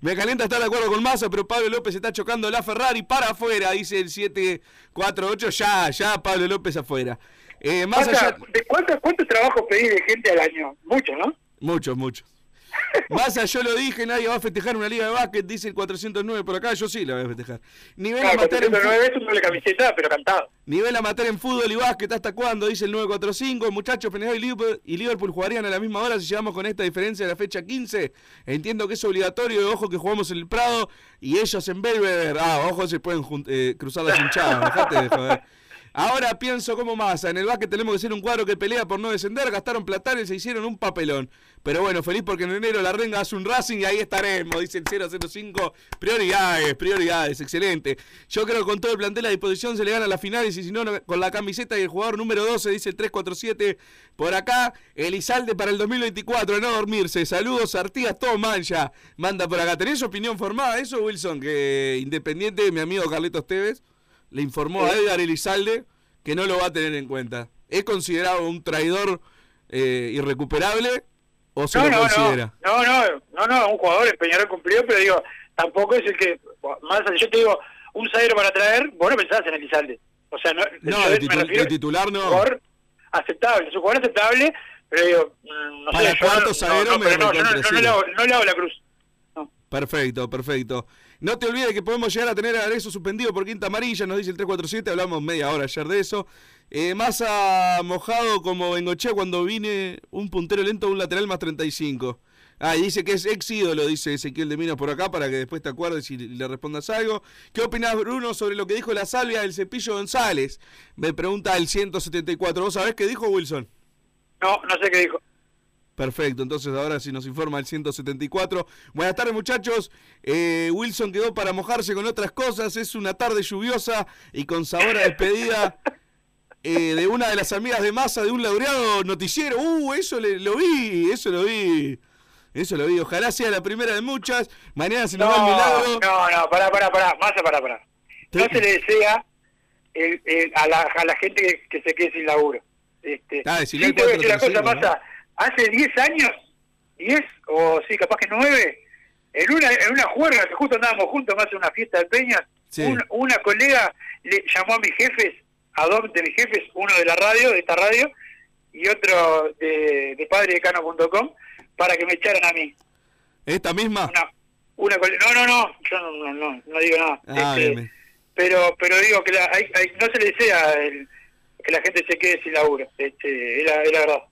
Me calienta estar de acuerdo con Massa, pero Pablo López está chocando la Ferrari para afuera, dice el 748. Ya, ya, Pablo López afuera. Eh, Massa, ya- ¿de cuántos cuánto trabajos pedís de gente al año? Mucho, ¿no? Muchos, muchos. Massa, yo lo dije, nadie va a festejar una liga de básquet, dice el 409 por acá, yo sí la voy a festejar. Nivel Claro, amateur en 409 fu- es un doble camiseta, pero cantado. Nivel amateur en fútbol y básquet, ¿hasta cuándo? Dice el 945. Muchachos, Peñarol y Liverpool, y Liverpool jugarían a la misma hora si llegamos con esta diferencia de la fecha 15. Entiendo que es obligatorio, ojo que jugamos en el Prado y ellos en Belvedere. Ah, ojo, se pueden eh, cruzar las hinchadas, dejate de joder. Ahora pienso como Massa, en el básquet tenemos que ser un cuadro que pelea por no descender, gastaron platanes y se hicieron un papelón. Pero bueno, feliz porque en enero la renga hace un Racing y ahí estaremos, dice el 005. Prioridades, prioridades, excelente. Yo creo que con todo el plantel a disposición se le gana las finales y si no, con la camiseta y el jugador número 12, dice el 347. Por acá, Elizalde para el 2024, a no dormirse. Saludos, Artigas, todo mancha. Manda por acá. ¿Tenés opinión formada eso, Wilson? Que Independiente, mi amigo Carlitos Tevez, le informó a Edgar Elizalde que no lo va a tener en cuenta. ¿Es considerado un traidor eh, irrecuperable o se No, lo no, considera? no, no, no, no, un jugador en Peñarol cumplió, pero digo, tampoco es el que, más yo te digo, un zaguero para traer, vos no pensás en Elizalde. O sea, no, No, me titu- titular no. jugador aceptable, es un jugador aceptable, pero digo, mm, no Para sé, cuarto no- zaguero no, me no, no, no, no le hago, no le hago la cruz. Perfecto, perfecto. No te olvides que podemos llegar a tener a Arezzo suspendido por quinta amarilla, nos dice el 347, hablamos media hora ayer de eso. Eh, Massa mojado como Bengochea cuando vine un puntero lento, un lateral más 35. Ah, y dice que es ex ídolo, dice Ezequiel de Minas por acá, para que después te acuerdes y le respondas algo. ¿Qué opinas, Bruno, sobre lo que dijo la salvia del cepillo González? Me pregunta el 174. ¿Vos sabés qué dijo Wilson? No, no sé qué dijo. Perfecto, entonces ahora sí nos informa el 174. Buenas tardes muchachos, Eh, Wilson quedó para mojarse con otras cosas, es una tarde lluviosa y con sabor a despedida eh, de una de las amigas de masa de un laureado noticiero. Uh, eso le- lo vi, eso lo vi, eso lo vi. Ojalá sea la primera de muchas. Mañana se nos No, da el milagro. no, no, pará, pará, pará, Massa, pará, pará. No se le desea el- el- a, la, a la gente que, que se quede sin laburo. Este, Ah, al te voy a decir 435, cosa, Massa. Hace 10 años, 10 o sí, capaz que 9, en una, en una juerga que justo andábamos juntos más en una fiesta de Peñas, Sí. un- una colega le llamó a mis jefes, a dos de mis jefes, uno de la radio, de esta radio, y otro de, de padredecano.com, para que me echaran a mí. ¿Esta misma? Una, una no, no, no, yo no, no, no, no digo nada. Ah, Este, pero pero digo que la, hay- hay- no se le desea el- que la gente se quede sin laburo. Este, es, la, es la verdad.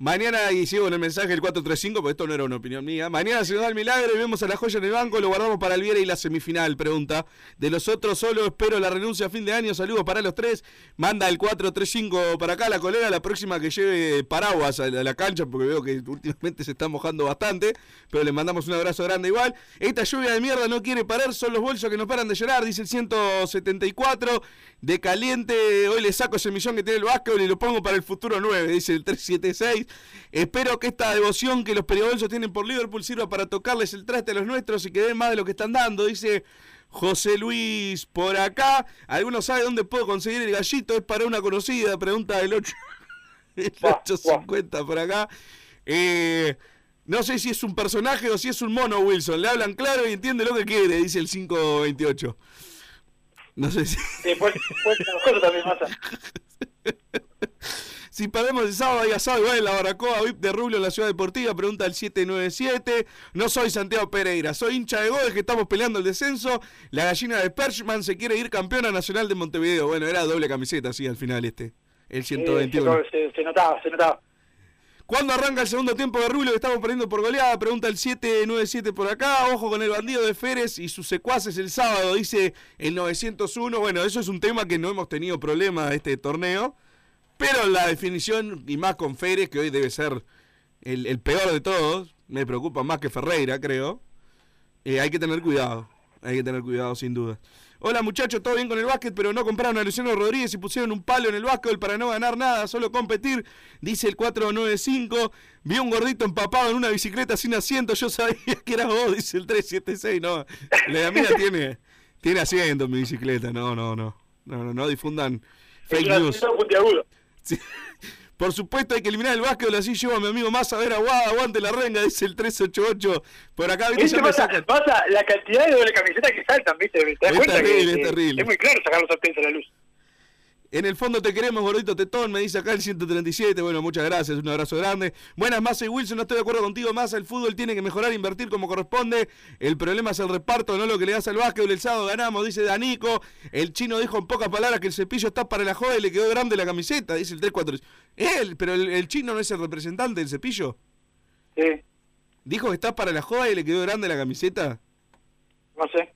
Mañana, y el mensaje del 435, porque esto no era una opinión mía. Mañana se nos da el milagro y vemos a la joya en el banco, lo guardamos para el Viera y la semifinal, pregunta. De los otros solo espero la renuncia a fin de año, saludos para los tres. Manda el 435 para acá, la colega, la próxima que lleve paraguas a la, a la cancha, porque veo que últimamente se está mojando bastante, pero le mandamos un abrazo grande igual. Esta lluvia de mierda no quiere parar, son los bolsos que no paran de llorar, dice el 174. De caliente, hoy le saco ese millón que tiene el básquetbol y lo pongo para el futuro 9, dice el 376. Espero que esta devoción que los periodistas tienen por Liverpool sirva para tocarles el traste a los nuestros y que den más de lo que están dando, dice José Luis por acá. ¿Alguno sabe dónde puedo conseguir el gallito? Es para una conocida, pregunta del 8. El 850 por acá. Eh, no sé si es un personaje o si es un mono, Wilson. Le hablan claro y entiende lo que quiere, dice el 528. No sé si. Después, después nosotros también. Si perdemos el sábado hay asado igual en la Baracoa VIP de Rubio en la Ciudad Deportiva, pregunta el 797. No soy Santiago Pereira, soy hincha de Godes que estamos peleando el descenso. La gallina de Perchman se quiere ir campeona nacional de Montevideo. Bueno, era doble camiseta, sí, al final este. El 121. Eh, se, se notaba, se notaba. ¿Cuándo arranca el segundo tiempo de Rubio que estamos perdiendo por goleada? Pregunta el 797 por acá. Ojo con el bandido de Férez y sus secuaces el sábado, dice el 901. Bueno, eso es un tema que no hemos tenido problema este torneo. Pero la definición, y más con Férez, que hoy debe ser el, el peor de todos, me preocupa más que Ferreira, creo. Eh, hay que tener cuidado. Hay que tener cuidado, sin duda. Hola muchachos, todo bien con el básquet, pero no compraron a Luciano Rodríguez y pusieron un palo en el básquet para no ganar nada, solo competir, dice el 495. Vi un gordito empapado en una bicicleta sin asiento, yo sabía que era vos, dice el 376. No, la mía tiene, tiene asiento en mi bicicleta, no, no, no. No, no, no difundan fake news. Sí. Por supuesto hay que eliminar el básquetbol, así llevo a mi amigo más a ver aguada, aguante la renga, dice el 388. Por acá, viste, ¿Viste ya me pasa, pasa la cantidad de doble camiseta que saltan, ¿viste? ¿Te das Es cuenta terrible, que, es terrible. es muy claro sacar los sartenes a la luz? En el fondo te queremos, gordito tetón, me dice acá el 137. Bueno, muchas gracias, un abrazo grande. Buenas, Massa y Wilson, no estoy de acuerdo contigo, Massa. El fútbol tiene que mejorar, invertir como corresponde. El problema es el reparto, no lo que le das al básquetbol. El sábado ganamos, dice Danico. El chino dijo en pocas palabras que el cepillo está para la joda y le quedó grande la camiseta, dice el 34. Él, pero el, el chino no es el representante del cepillo. Sí, Dijo que está para la joda y le quedó grande la camiseta. no sé.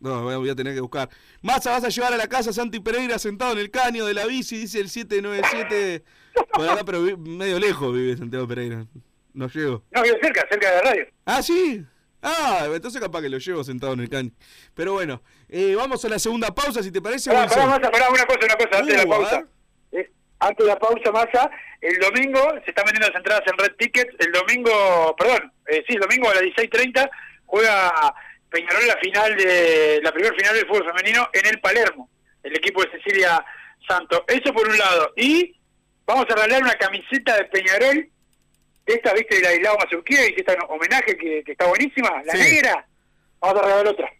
No, voy a- tener que buscar. Massa, vas a llevar a la casa a Santi Pereira sentado en el caño de la bici, dice el 797. Por acá, pero medio lejos vive Santiago Pereira. No llego. No, vive cerca, cerca de la radio. Ah, sí. Ah, entonces capaz que lo llevo sentado en el caño. Pero bueno, eh, vamos a la segunda pausa, si te parece. Pará, pará, Massa, pará, una cosa, una cosa, antes de Uh, la a pausa. Eh, antes de la pausa, Massa, el domingo se están vendiendo las entradas en Red Tickets. El domingo, perdón, eh, sí, el domingo a las 16.30 juega Peñarol la final de la primera final del fútbol femenino en el Palermo, el equipo de Cecilia Santo. Eso por un lado. Y vamos a regalar una camiseta de Peñarol, esta, viste, de la Lau Mazurkiewicz, esta homenaje que, que está buenísima, la Sí. negra. Vamos a regalar otra.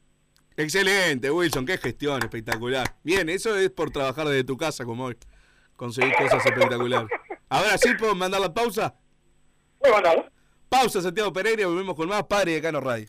Excelente, Wilson, qué gestión espectacular. Bien, eso es por trabajar desde tu casa como hoy. Conseguir cosas espectaculares. Ahora sí puedo mandar la pausa. Voy a mandarlo. Pausa, Santiago Pereira, volvemos con más Padre de Cano Radio.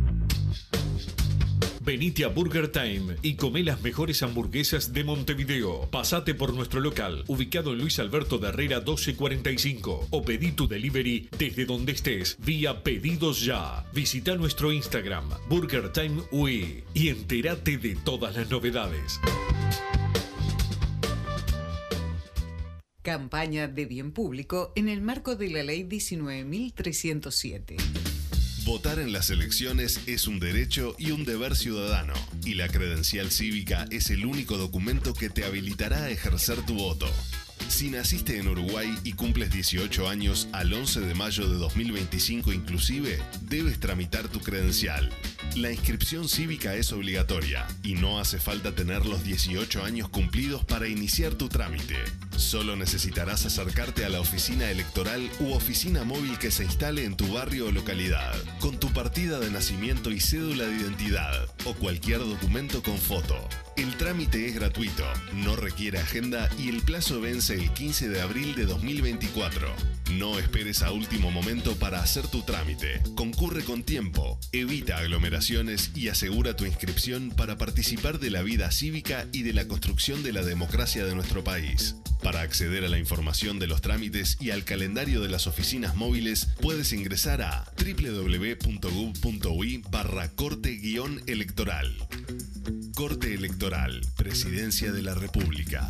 Venite a Burger Time y come las mejores hamburguesas de Montevideo. Pasate por nuestro local, ubicado en Luis Alberto de Herrera 1245, o pedí tu delivery desde donde estés, vía Pedidos Ya. Visita nuestro Instagram, Burger Time UE, y entérate de todas las novedades. Campaña de bien público en el marco de la Ley 19.307. Votar en las elecciones es un derecho y un deber ciudadano, y la credencial cívica es el único documento que te habilitará a ejercer tu voto. Si naciste en Uruguay y cumples 18 años al 11 de mayo de 2025 inclusive, debes tramitar tu credencial. La inscripción cívica es obligatoria y no hace falta tener los 18 años cumplidos para iniciar tu trámite. Solo necesitarás acercarte a la oficina electoral u oficina móvil que se instale en tu barrio o localidad, con tu partida de nacimiento y cédula de identidad o cualquier documento con foto. El trámite es gratuito, no requiere agenda y el plazo vence el 15 de abril de 2024. No esperes a último momento para hacer tu trámite. Concurre con tiempo, evita aglomeraciones y asegura tu inscripción para participar de la vida cívica y de la construcción de la democracia de nuestro país. Para acceder a la información de los trámites y al calendario de las oficinas móviles, puedes ingresar a www.gov.ui barra corte-electoral. Corte Electoral, Presidencia de la República.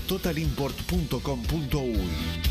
www.totalimport.com.uy.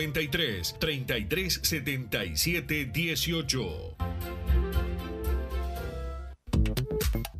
093 33 77 18.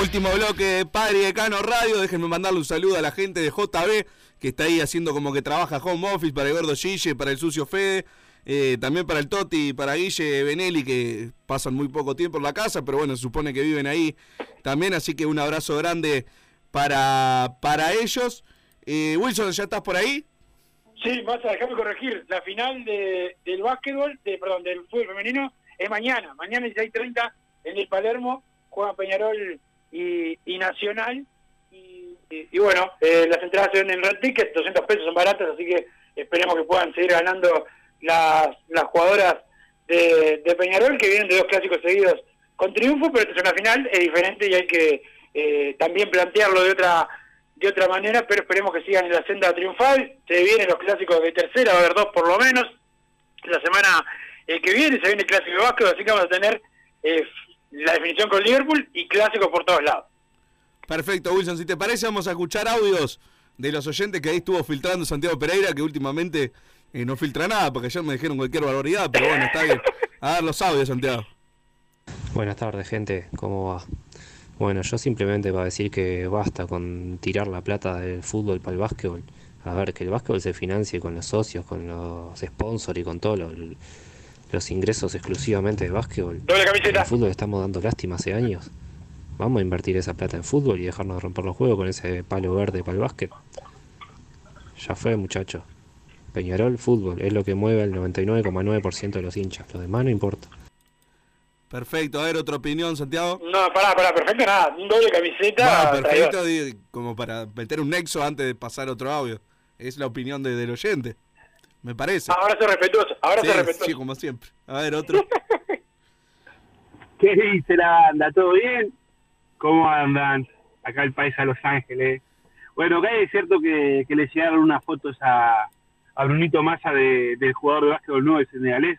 Último bloque de Padre y Decano Radio. Déjenme mandarle un saludo a la gente de JB que está ahí haciendo como que trabaja home office para el gordo Gille, para el sucio Fede. eh, también para el Toti para Guille Benelli que pasan muy poco tiempo en la casa, pero bueno, se supone que viven ahí también, así que un abrazo grande para, para ellos. Eh, Wilson, ¿ya estás por ahí? Sí, vas a dejarme corregir. La final de, del básquetbol, de, perdón, del fútbol femenino es mañana. Mañana 16.30 en el Palermo juegan Peñarol y, y Nacional. Y, y- bueno, eh, las entradas se venden en Red Ticket, 200 pesos son baratas, así que esperemos que puedan seguir ganando las, las jugadoras de, de Peñarol, que vienen de dos clásicos seguidos con triunfo, pero esta es una final, es diferente y hay que eh, también plantearlo de otra de otra manera, pero esperemos que sigan en la senda triunfal. Se vienen los clásicos de tercera, a haber dos por lo menos. La semana eh, que viene se viene el clásico de básquet, así que vamos a tener eh, la definición con Liverpool y clásicos por todos lados. Perfecto, Wilson. Si te parece, vamos a escuchar audios de los oyentes que ahí estuvo filtrando Santiago Pereira, que últimamente eh, no filtra nada, porque ayer me dijeron cualquier barbaridad, pero bueno, está bien. A ver los audios, Santiago. Buenas tardes, gente. ¿Cómo va? Bueno, yo simplemente para decir que basta con tirar la plata del fútbol para el básquetbol. A ver, que el básquetbol se financie con los socios, con los sponsors y con todos los, los ingresos exclusivamente de básquetbol. Doble camiseta. El fútbol estamos dando lástima hace años. Vamos a invertir esa plata en fútbol y dejarnos de romper los juegos con ese palo verde para el básquet. Ya fue, muchachos. Peñarol, fútbol, es lo que mueve al 99,9% de los hinchas. Lo demás no importa. Perfecto, a ver, otra opinión, Santiago. No, pará, pará, perfecto, nada, un doble camiseta. Traidor. perfecto, como para meter un nexo antes de pasar otro audio. Es la opinión de- del oyente, me parece. Ahora soy respetuoso, ahora sí, respetuoso. Sí, como siempre. A ver, otro. ¿Qué dice la banda? ¿Todo bien? ¿Cómo andan? Acá el país a Los Ángeles. Bueno, acá es cierto que, que le llegaron unas fotos a, a Brunito Massa de- del jugador de básquetbol nuevo de senegalés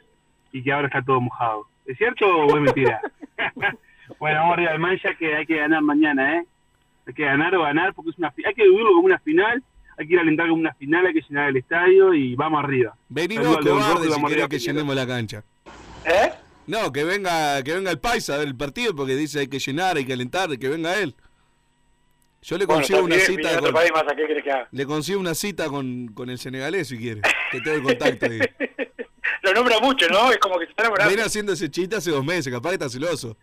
y que ahora está todo mojado. ¿Es cierto o es mentira? bueno, vamos arriba al mancha que hay que ganar mañana, ¿eh? Hay que ganar o ganar porque es una hay que vivirlo como una final, hay que ir a alentar una final, hay que llenar el estadio y vamos arriba. León cobarde, si querés que llenemos la cancha. ¿Eh? No, que venga, que venga el paisa a ver el partido porque dice hay que llenar, hay que alentar, que venga él. Yo le consigo una bien, cita vine a otro con, país más, ¿a qué querés que haga? le consigo una cita con, con el senegalés si quiere. Que tengo el contacto ahí. Lo nombra mucho, ¿no? Es como que se está enamorando. Viene haciendo ese chiste hace dos meses, capaz que está celoso.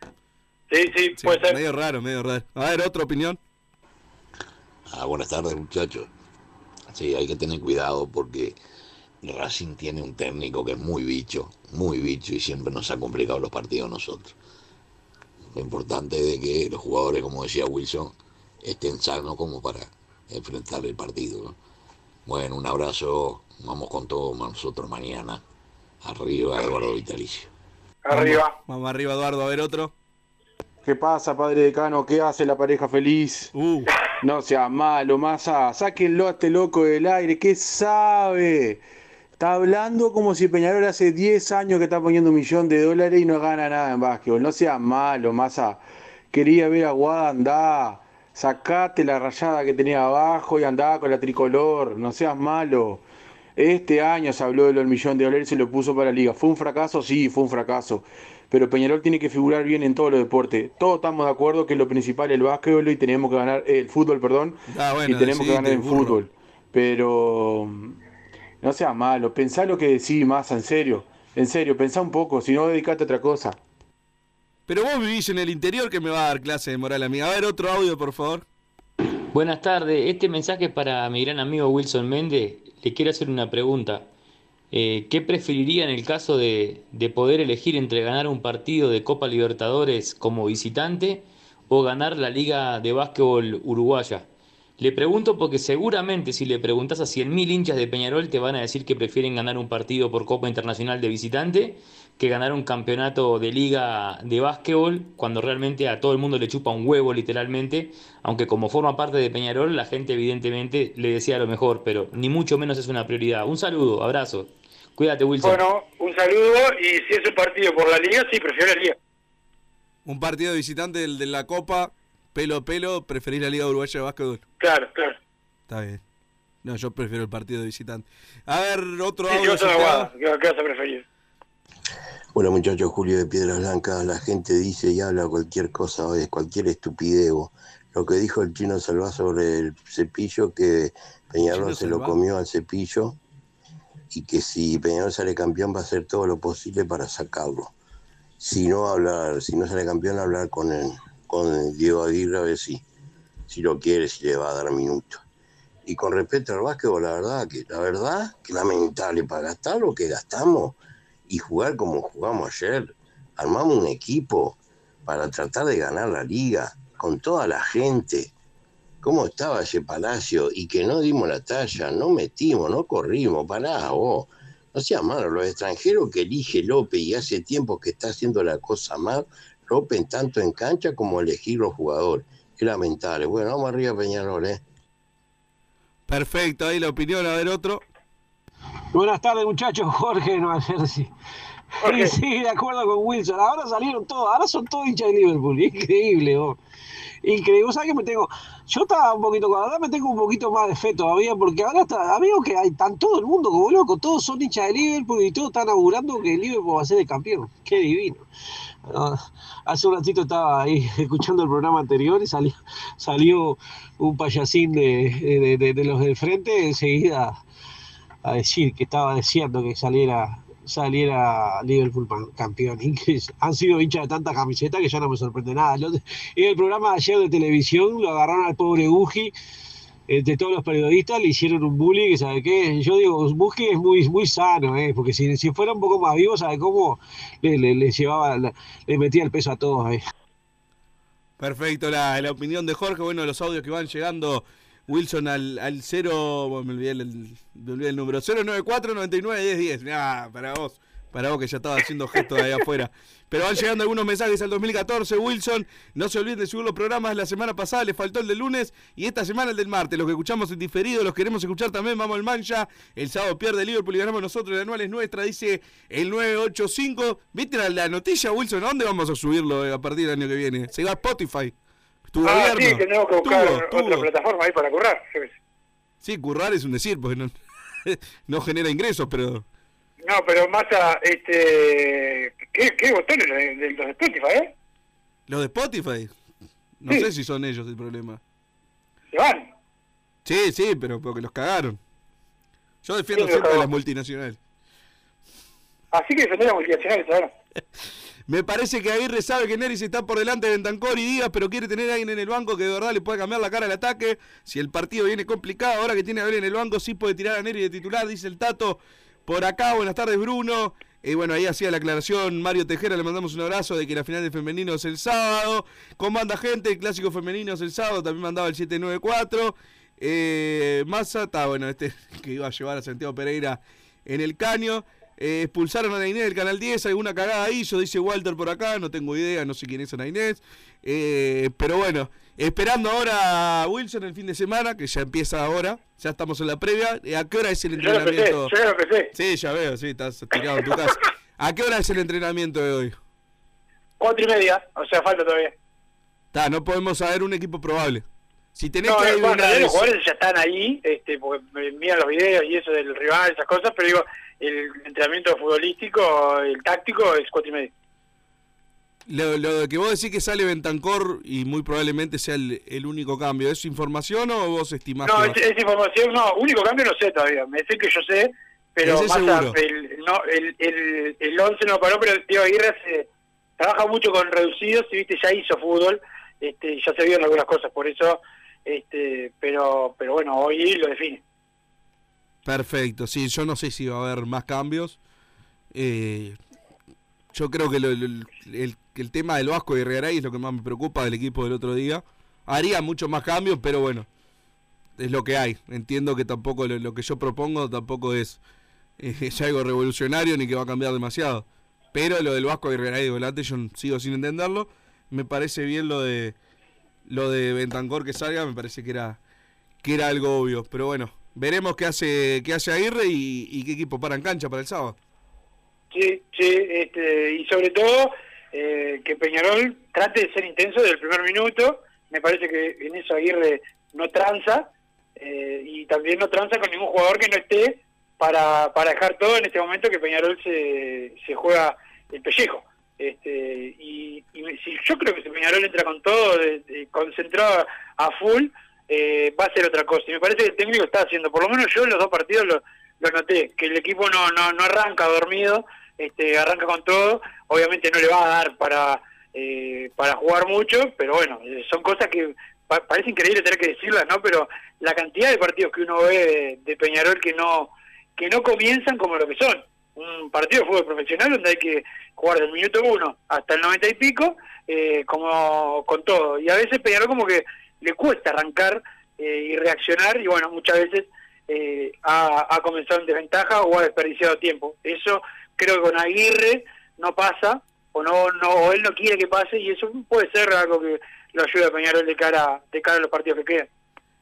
Sí, sí, Sí, puede ser. medio raro, medio raro. A ver, otra opinión. Ah, buenas tardes, muchachos. Sí, hay que tener cuidado porque Racing tiene un técnico que es muy bicho, muy bicho y siempre nos ha complicado los partidos a nosotros. Lo importante es de que los jugadores, como decía Wilson, estén sanos como para enfrentar el partido. ¿no? Bueno, un abrazo, vamos con todo nosotros mañana. Arriba, Eduardo Vitalicio. Arriba. Vamos arriba, Eduardo, a ver otro. ¿Qué pasa, padre decano? ¿Qué hace la pareja feliz? No sea malo, masa. Sáquenlo a este loco del aire. ¿Qué sabe? Está hablando como si Peñarol hace 10 años que está poniendo un millón de dólares y no gana nada en básquetbol. No sea malo, masa. Quería ver a Guada andá. Sacate la rayada que tenía abajo y andá con la tricolor. No seas malo. Este año se habló de del millón de dólares y se lo puso para la liga. ¿Fue un fracaso? Sí, fue un fracaso. Pero Peñarol tiene que figurar bien en todos los deportes. Todos estamos de acuerdo que lo principal es el básquetbol y tenemos que ganar el fútbol, perdón. Ah, bueno, y tenemos que ganar en burro. fútbol. Pero no seas malo. Pensá lo que decís, más en serio. En serio, pensá un poco. Si no, dedicate a otra cosa. Pero vos vivís en el interior que me va a dar clase de moral a mí. A ver, otro audio, por favor. Buenas tardes, este mensaje es para mi gran amigo Wilson Méndez. Le quiero hacer una pregunta. Eh, ¿Qué preferiría en el caso de, de poder elegir entre ganar un partido de Copa Libertadores como visitante o ganar la Liga de Básquetbol Uruguaya? Le pregunto porque seguramente si le preguntas a 100.000 hinchas de Peñarol te van a decir que prefieren ganar un partido por Copa Internacional de visitante que ganar un campeonato de liga de básquetbol cuando realmente a todo el mundo le chupa un huevo literalmente, aunque como forma parte de Peñarol la gente evidentemente le desea lo mejor, pero ni mucho menos es una prioridad. Un saludo, abrazo. Cuídate Wilson. Bueno, un saludo y si es un partido por la liga, sí, prefiero la liga. Un partido de visitante del de la Copa, pelo a pelo, preferís la Liga Uruguaya de Básquetbol. Claro, claro. Está bien. No, yo prefiero el partido de visitante. A ver, otro Sí, audio. yo. ¿Qué, vas a preferir? Bueno, muchachos, Julio de Piedras Blancas, la gente dice y habla cualquier cosa, oye, cualquier estupidez. bo. Lo que dijo el chino Salvá sobre el cepillo, que Peñarol se lo comió al cepillo y que si Peñarol sale campeón va a hacer todo lo posible para sacarlo. Si no hablar, si no sale campeón, hablar con el, con Diego Aguirre a ver si, si lo quiere, si le va a dar minutos. Y con respecto al básquetbol, la verdad que la verdad que lamentable para gastar lo que gastamos y jugar como jugamos ayer. Armamos un equipo para tratar de ganar la liga con toda la gente. ¿Cómo estaba ese palacio? Y que no dimos la talla, no metimos, no corrimos, pará vos. No sea malo, los extranjeros que elige López y hace tiempo que está haciendo la cosa mal, López tanto en cancha como elegir los jugadores. Es lamentable. Bueno, vamos arriba Peñarol, ¿eh? Perfecto, ahí la opinión. A ver, otro. Buenas tardes, muchachos. Jorge de Nueva Jersey. Sí, sí, de acuerdo con Wilson. Ahora salieron todos, ahora son todos hinchas de Liverpool. Increíble, vos. Increíble. ¿Vos sabés que me tengo? Yo estaba un poquito, ahora me tengo un poquito más de fe todavía, porque ahora está, amigo que hay, están todo el mundo como loco, todos son hinchas de Liverpool y todos están augurando que Liverpool va a ser el campeón. Qué divino. Hace un ratito estaba ahí escuchando el programa anterior y salió, salió un payasín de- de- de los del frente enseguida a decir que estaba deseando que saliera saliera Liverpool campeón. Han sido hinchas de tanta camiseta que ya no me sorprende nada. En el programa de ayer de televisión lo agarraron al pobre Uji, entre todos los periodistas le hicieron un bullying, que sabe qué, yo digo, Uji es muy, muy sano, ¿eh? porque si, si fuera un poco más vivo, ¿sabe cómo? Le, le- le llevaba, le metía el peso a todos ahí. Perfecto, la, la opinión de Jorge. Bueno, los audios que van llegando. Wilson al, al 0. bueno, me, olvidé el, me olvidé el número. 094 99 10 10. Nah, para vos. Para vos que ya estaba haciendo gestos de ahí afuera. Pero van llegando algunos mensajes al 2014. Wilson, no se olviden de subir los programas. La semana pasada le faltó el del lunes y esta semana el del martes. Los que escuchamos en diferido, los queremos escuchar también. Vamos al mancha. El sábado pierde Liverpool y ganamos nosotros. El anual es nuestra, dice el 985. ¿Viste la, la noticia, Wilson? ¿A dónde vamos a subirlo eh, a partir del año que viene? Se va a Spotify. Tu ah, gobierno. sí, tenemos que buscar Tuvo, otra tuvo. plataforma ahí para currar. Sí, currar es un decir, porque no, no genera ingresos, pero. No, pero más a, este, ¿qué, qué botones de, los de Spotify, eh? Los de Spotify. No Sí. sé si son ellos el problema. Se van. Sí, sí, pero porque los cagaron. Yo defiendo Sí, siempre a las multinacionales. Así que defender a multinacionales ahora. Me parece que Aguirre sabe que Neris está por delante de Bentancor y Díaz, pero quiere tener a alguien en el banco que de verdad le pueda cambiar la cara al ataque. Si el partido viene complicado, ahora que tiene a ver en el banco, sí puede tirar a Neri de titular, dice el Tato. Por acá, buenas tardes, Bruno. Y bueno, ahí hacía la aclaración Mario Tejera, le mandamos un abrazo de que la final de femenino es el sábado. ¿Cómo anda gente? El clásico femenino es el sábado, también mandaba el 794. Eh, Massa, está bueno, este que iba a llevar a Santiago Pereira en el caño. Eh, expulsaron a la Inés del Canal 10, alguna cagada hizo, dice Walter por acá, no tengo idea, no sé quién es Ana Inés. Eh, pero bueno, esperando ahora a Wilson el fin de semana, que ya empieza ahora, ya estamos en la previa. Eh, ¿A qué hora es el entrenamiento? ya lo empecé. Sí, ya veo, sí, estás tirado en tu casa. ¿A qué hora es el entrenamiento de hoy? Cuatro y media, o sea, falta todavía. Está, no podemos saber un equipo probable. Si tenés No, que bueno, los jugadores ya están ahí, este, porque miran los videos y eso del rival, esas cosas, pero digo, el entrenamiento futbolístico, el táctico es cuatro y media. Lo, lo de que vos decís que sale Bentancor y muy probablemente sea el, el único cambio, ¿es información o vos estimás No, es, información, no, único cambio no sé todavía, me sé que yo sé, pero más el, no, el, el, el 11 no paró, pero Diego Aguirre se, trabaja mucho con reducidos y viste, ya hizo fútbol, este, ya se vieron algunas cosas, por eso, este, pero, pero bueno, hoy lo define. Perfecto, sí, yo no sé si va a haber más cambios. Eh, yo creo que el, el tema del Vasco y Regaray es lo que más me preocupa del equipo del otro día. Haría muchos más cambios, pero bueno, es lo que hay. Entiendo que tampoco lo, que yo propongo tampoco es, es algo revolucionario ni que va a cambiar demasiado. Pero lo del Vasco y Regaray de volante yo sigo sin entenderlo. Me parece bien lo de lo de Bentancor que salga, me parece que era que era algo obvio, pero bueno, veremos qué hace qué hace Aguirre y, qué equipo para en cancha para el sábado. Sí, sí, este, y sobre todo eh, que Peñarol trate de ser intenso desde el primer minuto. Me parece que en eso Aguirre no tranza eh, y también no tranza con ningún jugador que no esté para, para dejar todo en este momento que Peñarol se, juega el pellejo. Este, y, y si yo creo que si Peñarol entra con todo, de- concentrado a full, eh, va a ser otra cosa. Y me parece que el técnico está haciendo, por lo menos yo en los dos partidos lo, noté, que el equipo no, no, no arranca dormido, este, arranca con todo, obviamente no le va a dar para, eh, para jugar mucho, pero bueno, eh, son cosas que pa- parece increíble tener que decirlas, ¿no? Pero la cantidad de partidos que uno ve de, de Peñarol que no, que no comienzan como lo que son. Un partido de fútbol profesional donde hay que jugar del minuto uno hasta el noventa y pico, eh, como con todo. Y a veces Peñarol como que le cuesta arrancar eh, y reaccionar, y bueno, muchas veces eh, ha, ha comenzado en desventaja o ha desperdiciado tiempo. Eso creo que con Aguirre no pasa, o no, no o él no quiere que pase, y eso puede ser algo que lo ayuda a Peñarol de cara, de cara a los partidos que quedan.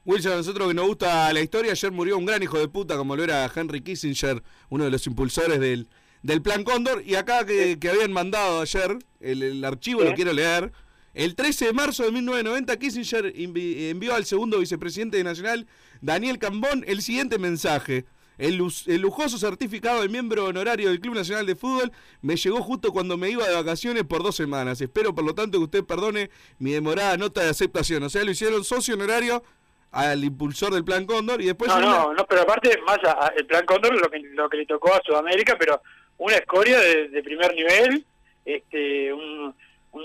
Wilson, a nosotros que nos gusta la historia, ayer murió un gran hijo de puta como lo era Henry Kissinger, uno de los impulsores del, del Plan Cóndor, y acá que, que habían mandado ayer, el, el archivo lo quiero leer, el 13 de marzo de 1990 Kissinger envió al segundo vicepresidente de Nacional, Daniel Cambón, el siguiente mensaje. El, lujoso certificado de miembro honorario del Club Nacional de Fútbol me llegó justo cuando me iba de vacaciones por dos semanas. Espero, por lo tanto, que usted perdone mi demorada nota de aceptación. O sea, lo hicieron socio honorario al impulsor del Plan Cóndor y después... no, una- no, no, pero aparte, más a- a- el plan Cóndor, lo que, lo que le tocó a Sudamérica, pero una escoria de, de primer nivel, este, un, un,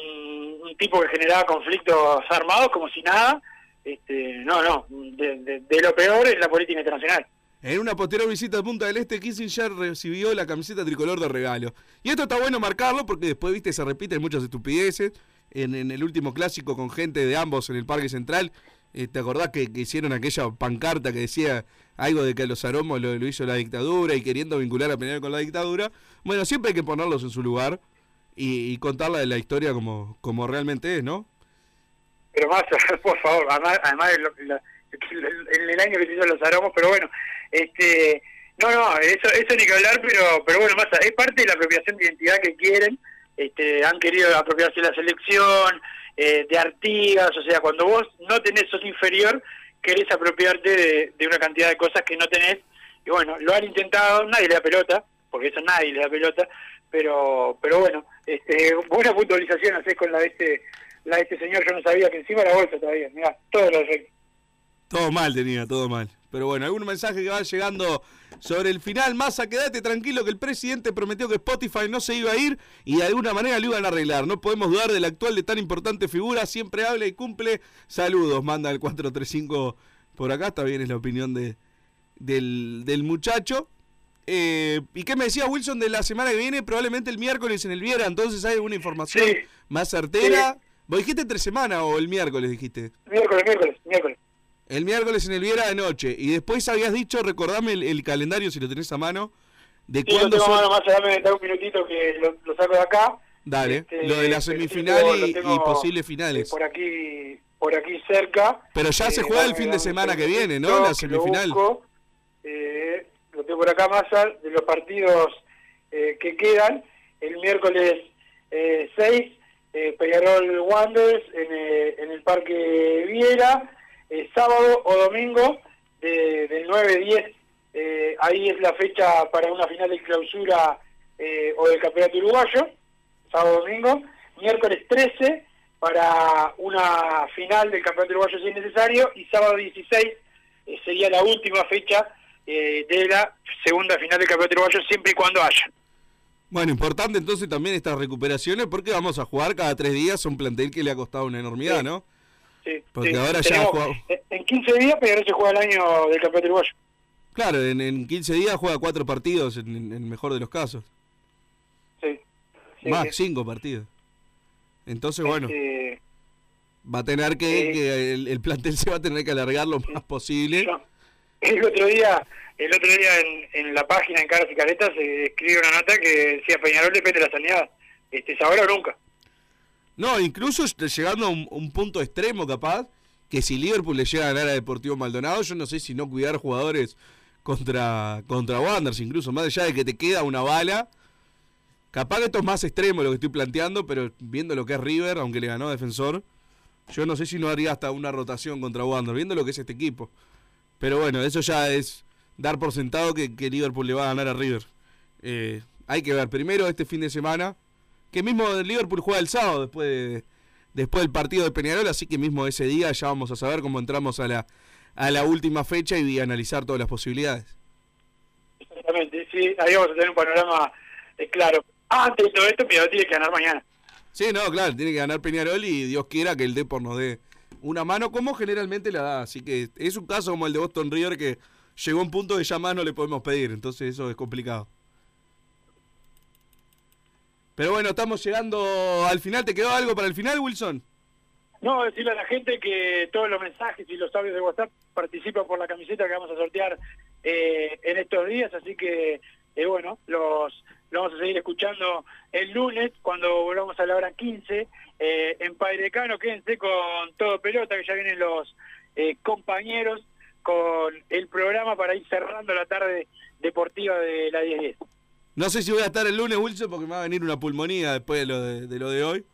un tipo que generaba conflictos armados como si nada, este, no, no, de, lo peor en la política internacional. En una posterior visita a Punta del Este, Kissinger recibió la camiseta tricolor de regalo. Y esto está bueno marcarlo porque después, viste, se repiten muchas estupideces. En, el último clásico con gente de ambos en el Parque Central, eh, ¿te acordás que, que hicieron aquella pancarta que decía algo de que a los aromos lo, lo hizo la dictadura y queriendo vincular a Peñarol con la dictadura? Bueno, siempre hay que ponerlos en su lugar y, y contarla de la historia como, como realmente es, ¿no? Pero más, por favor, además, además en el año que se hizo los aromos, pero bueno, este, no, no, eso, eso ni que hablar, pero, pero bueno, más, es parte de la apropiación de identidad que quieren, este, han querido apropiarse de la selección, eh, de Artigas, o sea, cuando vos no tenés, sos inferior, querés apropiarte de, de una cantidad de cosas que no tenés, y bueno, lo han intentado, nadie le da pelota, porque eso nadie le da pelota, pero pero bueno, este, buena puntualización haces con la de este la de este señor, yo no sabía que encima era bolsa todavía, mirá, todo lo defecto. Todo mal tenía, todo mal. Pero bueno, algún mensaje que va llegando sobre el final. Massa, quédate tranquilo que el presidente prometió que Spotify no se iba a ir y de alguna manera lo iban a arreglar. No podemos dudar del actual de tan importante figura. Siempre habla y cumple. Saludos, manda el 435 por acá. Está bien, es la opinión de, del, del muchacho. Eh, ¿Y qué me decía Wilson de la semana que viene? Probablemente el miércoles en el Viera. Entonces hay alguna información más certera. ¿Vos dijiste entre semana o el miércoles dijiste? Miércoles, miércoles, miércoles. El miércoles en el Viera de noche. Y después habías dicho, recordame el, el calendario si lo tenés a mano, de Sí, cuándo tengo son... mano, más dame, dame un minutito que lo, lo saco de acá. Dale, Este, lo de la pero semifinal tengo- y, posibles eh, finales. por aquí, por aquí cerca. Pero ya se Eh, juega el fin de semana que viene, ¿no? La semifinal. busco. Eh, tengo por acá, Massa, de los partidos eh, que quedan. El miércoles eh, 6, eh, Peñarol Wanderers en, eh, en el Parque Viera. Eh, sábado o domingo de- del 9-10. eh, ahí es la fecha para una final de clausura eh, o del Campeonato Uruguayo. Sábado domingo. Miércoles 13 para una final del Campeonato Uruguayo si es necesario. Y sábado 16 eh, sería la última fecha eh, de la segunda final del Campeonato Uruguayo siempre y cuando haya. Bueno, importante entonces también estas recuperaciones porque vamos a jugar cada tres días un plantel que le ha costado una enormidad, ¿no? Sí, Porque sí. ahora ya Tenemos- ha jugado- en- En 15 días Peñarol se juega el año del Campeonato Uruguayo. Claro, en, en 15 días juega cuatro partidos en, en el mejor de los casos. Sí. Sí, Más, cinco partidos. Entonces, bueno, Este, va a tener que, que el, el plantel se va a tener que alargar lo más posible. El otro día, el otro día en, la página en Caras y Caretas se escribe una nota que decía Peñarol depende de la sanidad. Este, es ahora o nunca. No, incluso llegando a un, un punto extremo capaz, que si Liverpool le llega a ganar a Deportivo Maldonado, yo no sé si no cuidar jugadores contra, contra Wanderers, incluso más allá de que te queda una bala. Capaz que esto es más extremo lo que estoy planteando, pero viendo lo que es River, aunque le ganó a Defensor, yo no sé si no haría hasta una rotación contra Wanderers, viendo lo que es este equipo. Pero bueno, eso ya es dar por sentado que, que Liverpool le va a ganar a River. Eh, hay que ver primero este fin de semana, que mismo Liverpool juega el sábado después de- después del partido de Peñarol, así que mismo ese día ya vamos a saber cómo entramos a la, a la última fecha y analizar todas las posibilidades. Exactamente, sí, ahí vamos a tener un panorama eh, claro. Antes de todo esto, Peñarol tiene que ganar mañana. Sí, no, claro, tiene que ganar Peñarol y Dios quiera que el Depor nos dé una mano como generalmente la da. Así que es un caso como el de Boston River que llegó a un punto que ya más no le podemos pedir, entonces eso es complicado. Pero bueno, estamos llegando al final. ¿Te quedó algo para el final, Wilson? No, decirle a la gente que todos los mensajes y los audios de WhatsApp participan por la camiseta que vamos a sortear eh, en estos días, así que, eh, bueno, los lo vamos a seguir escuchando el lunes cuando volvamos a la hora 15 eh, en Padre Decano. Quédense con todo pelota, que ya vienen los eh, compañeros con el programa para ir cerrando la tarde deportiva de la 10-10. No sé si voy a estar el lunes, Wilson, porque me va a venir una pulmonía después de lo de, de lo de hoy.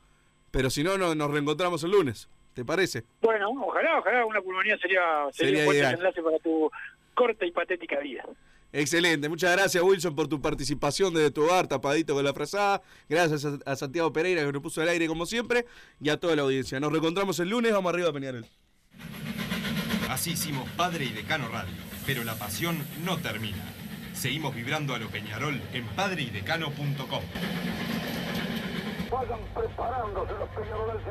Pero si no, no, nos reencontramos el lunes. ¿Te parece? Bueno, ojalá, ojalá una pulmonía sería, sería, Sería un buen desenlace para tu corta y patética vida. Excelente. Muchas gracias, Wilson, por tu participación desde tu hogar, tapadito con la frazada. Gracias a, a Santiago Pereira, que nos puso al aire como siempre, y a toda la audiencia. Nos reencontramos el lunes. Vamos arriba a Peñarol. Así hicimos Padre y Decano Radio, pero la pasión no termina. Seguimos vibrando a lo Peñarol en padreidecano.com. Vayan preparándose los peñaroles.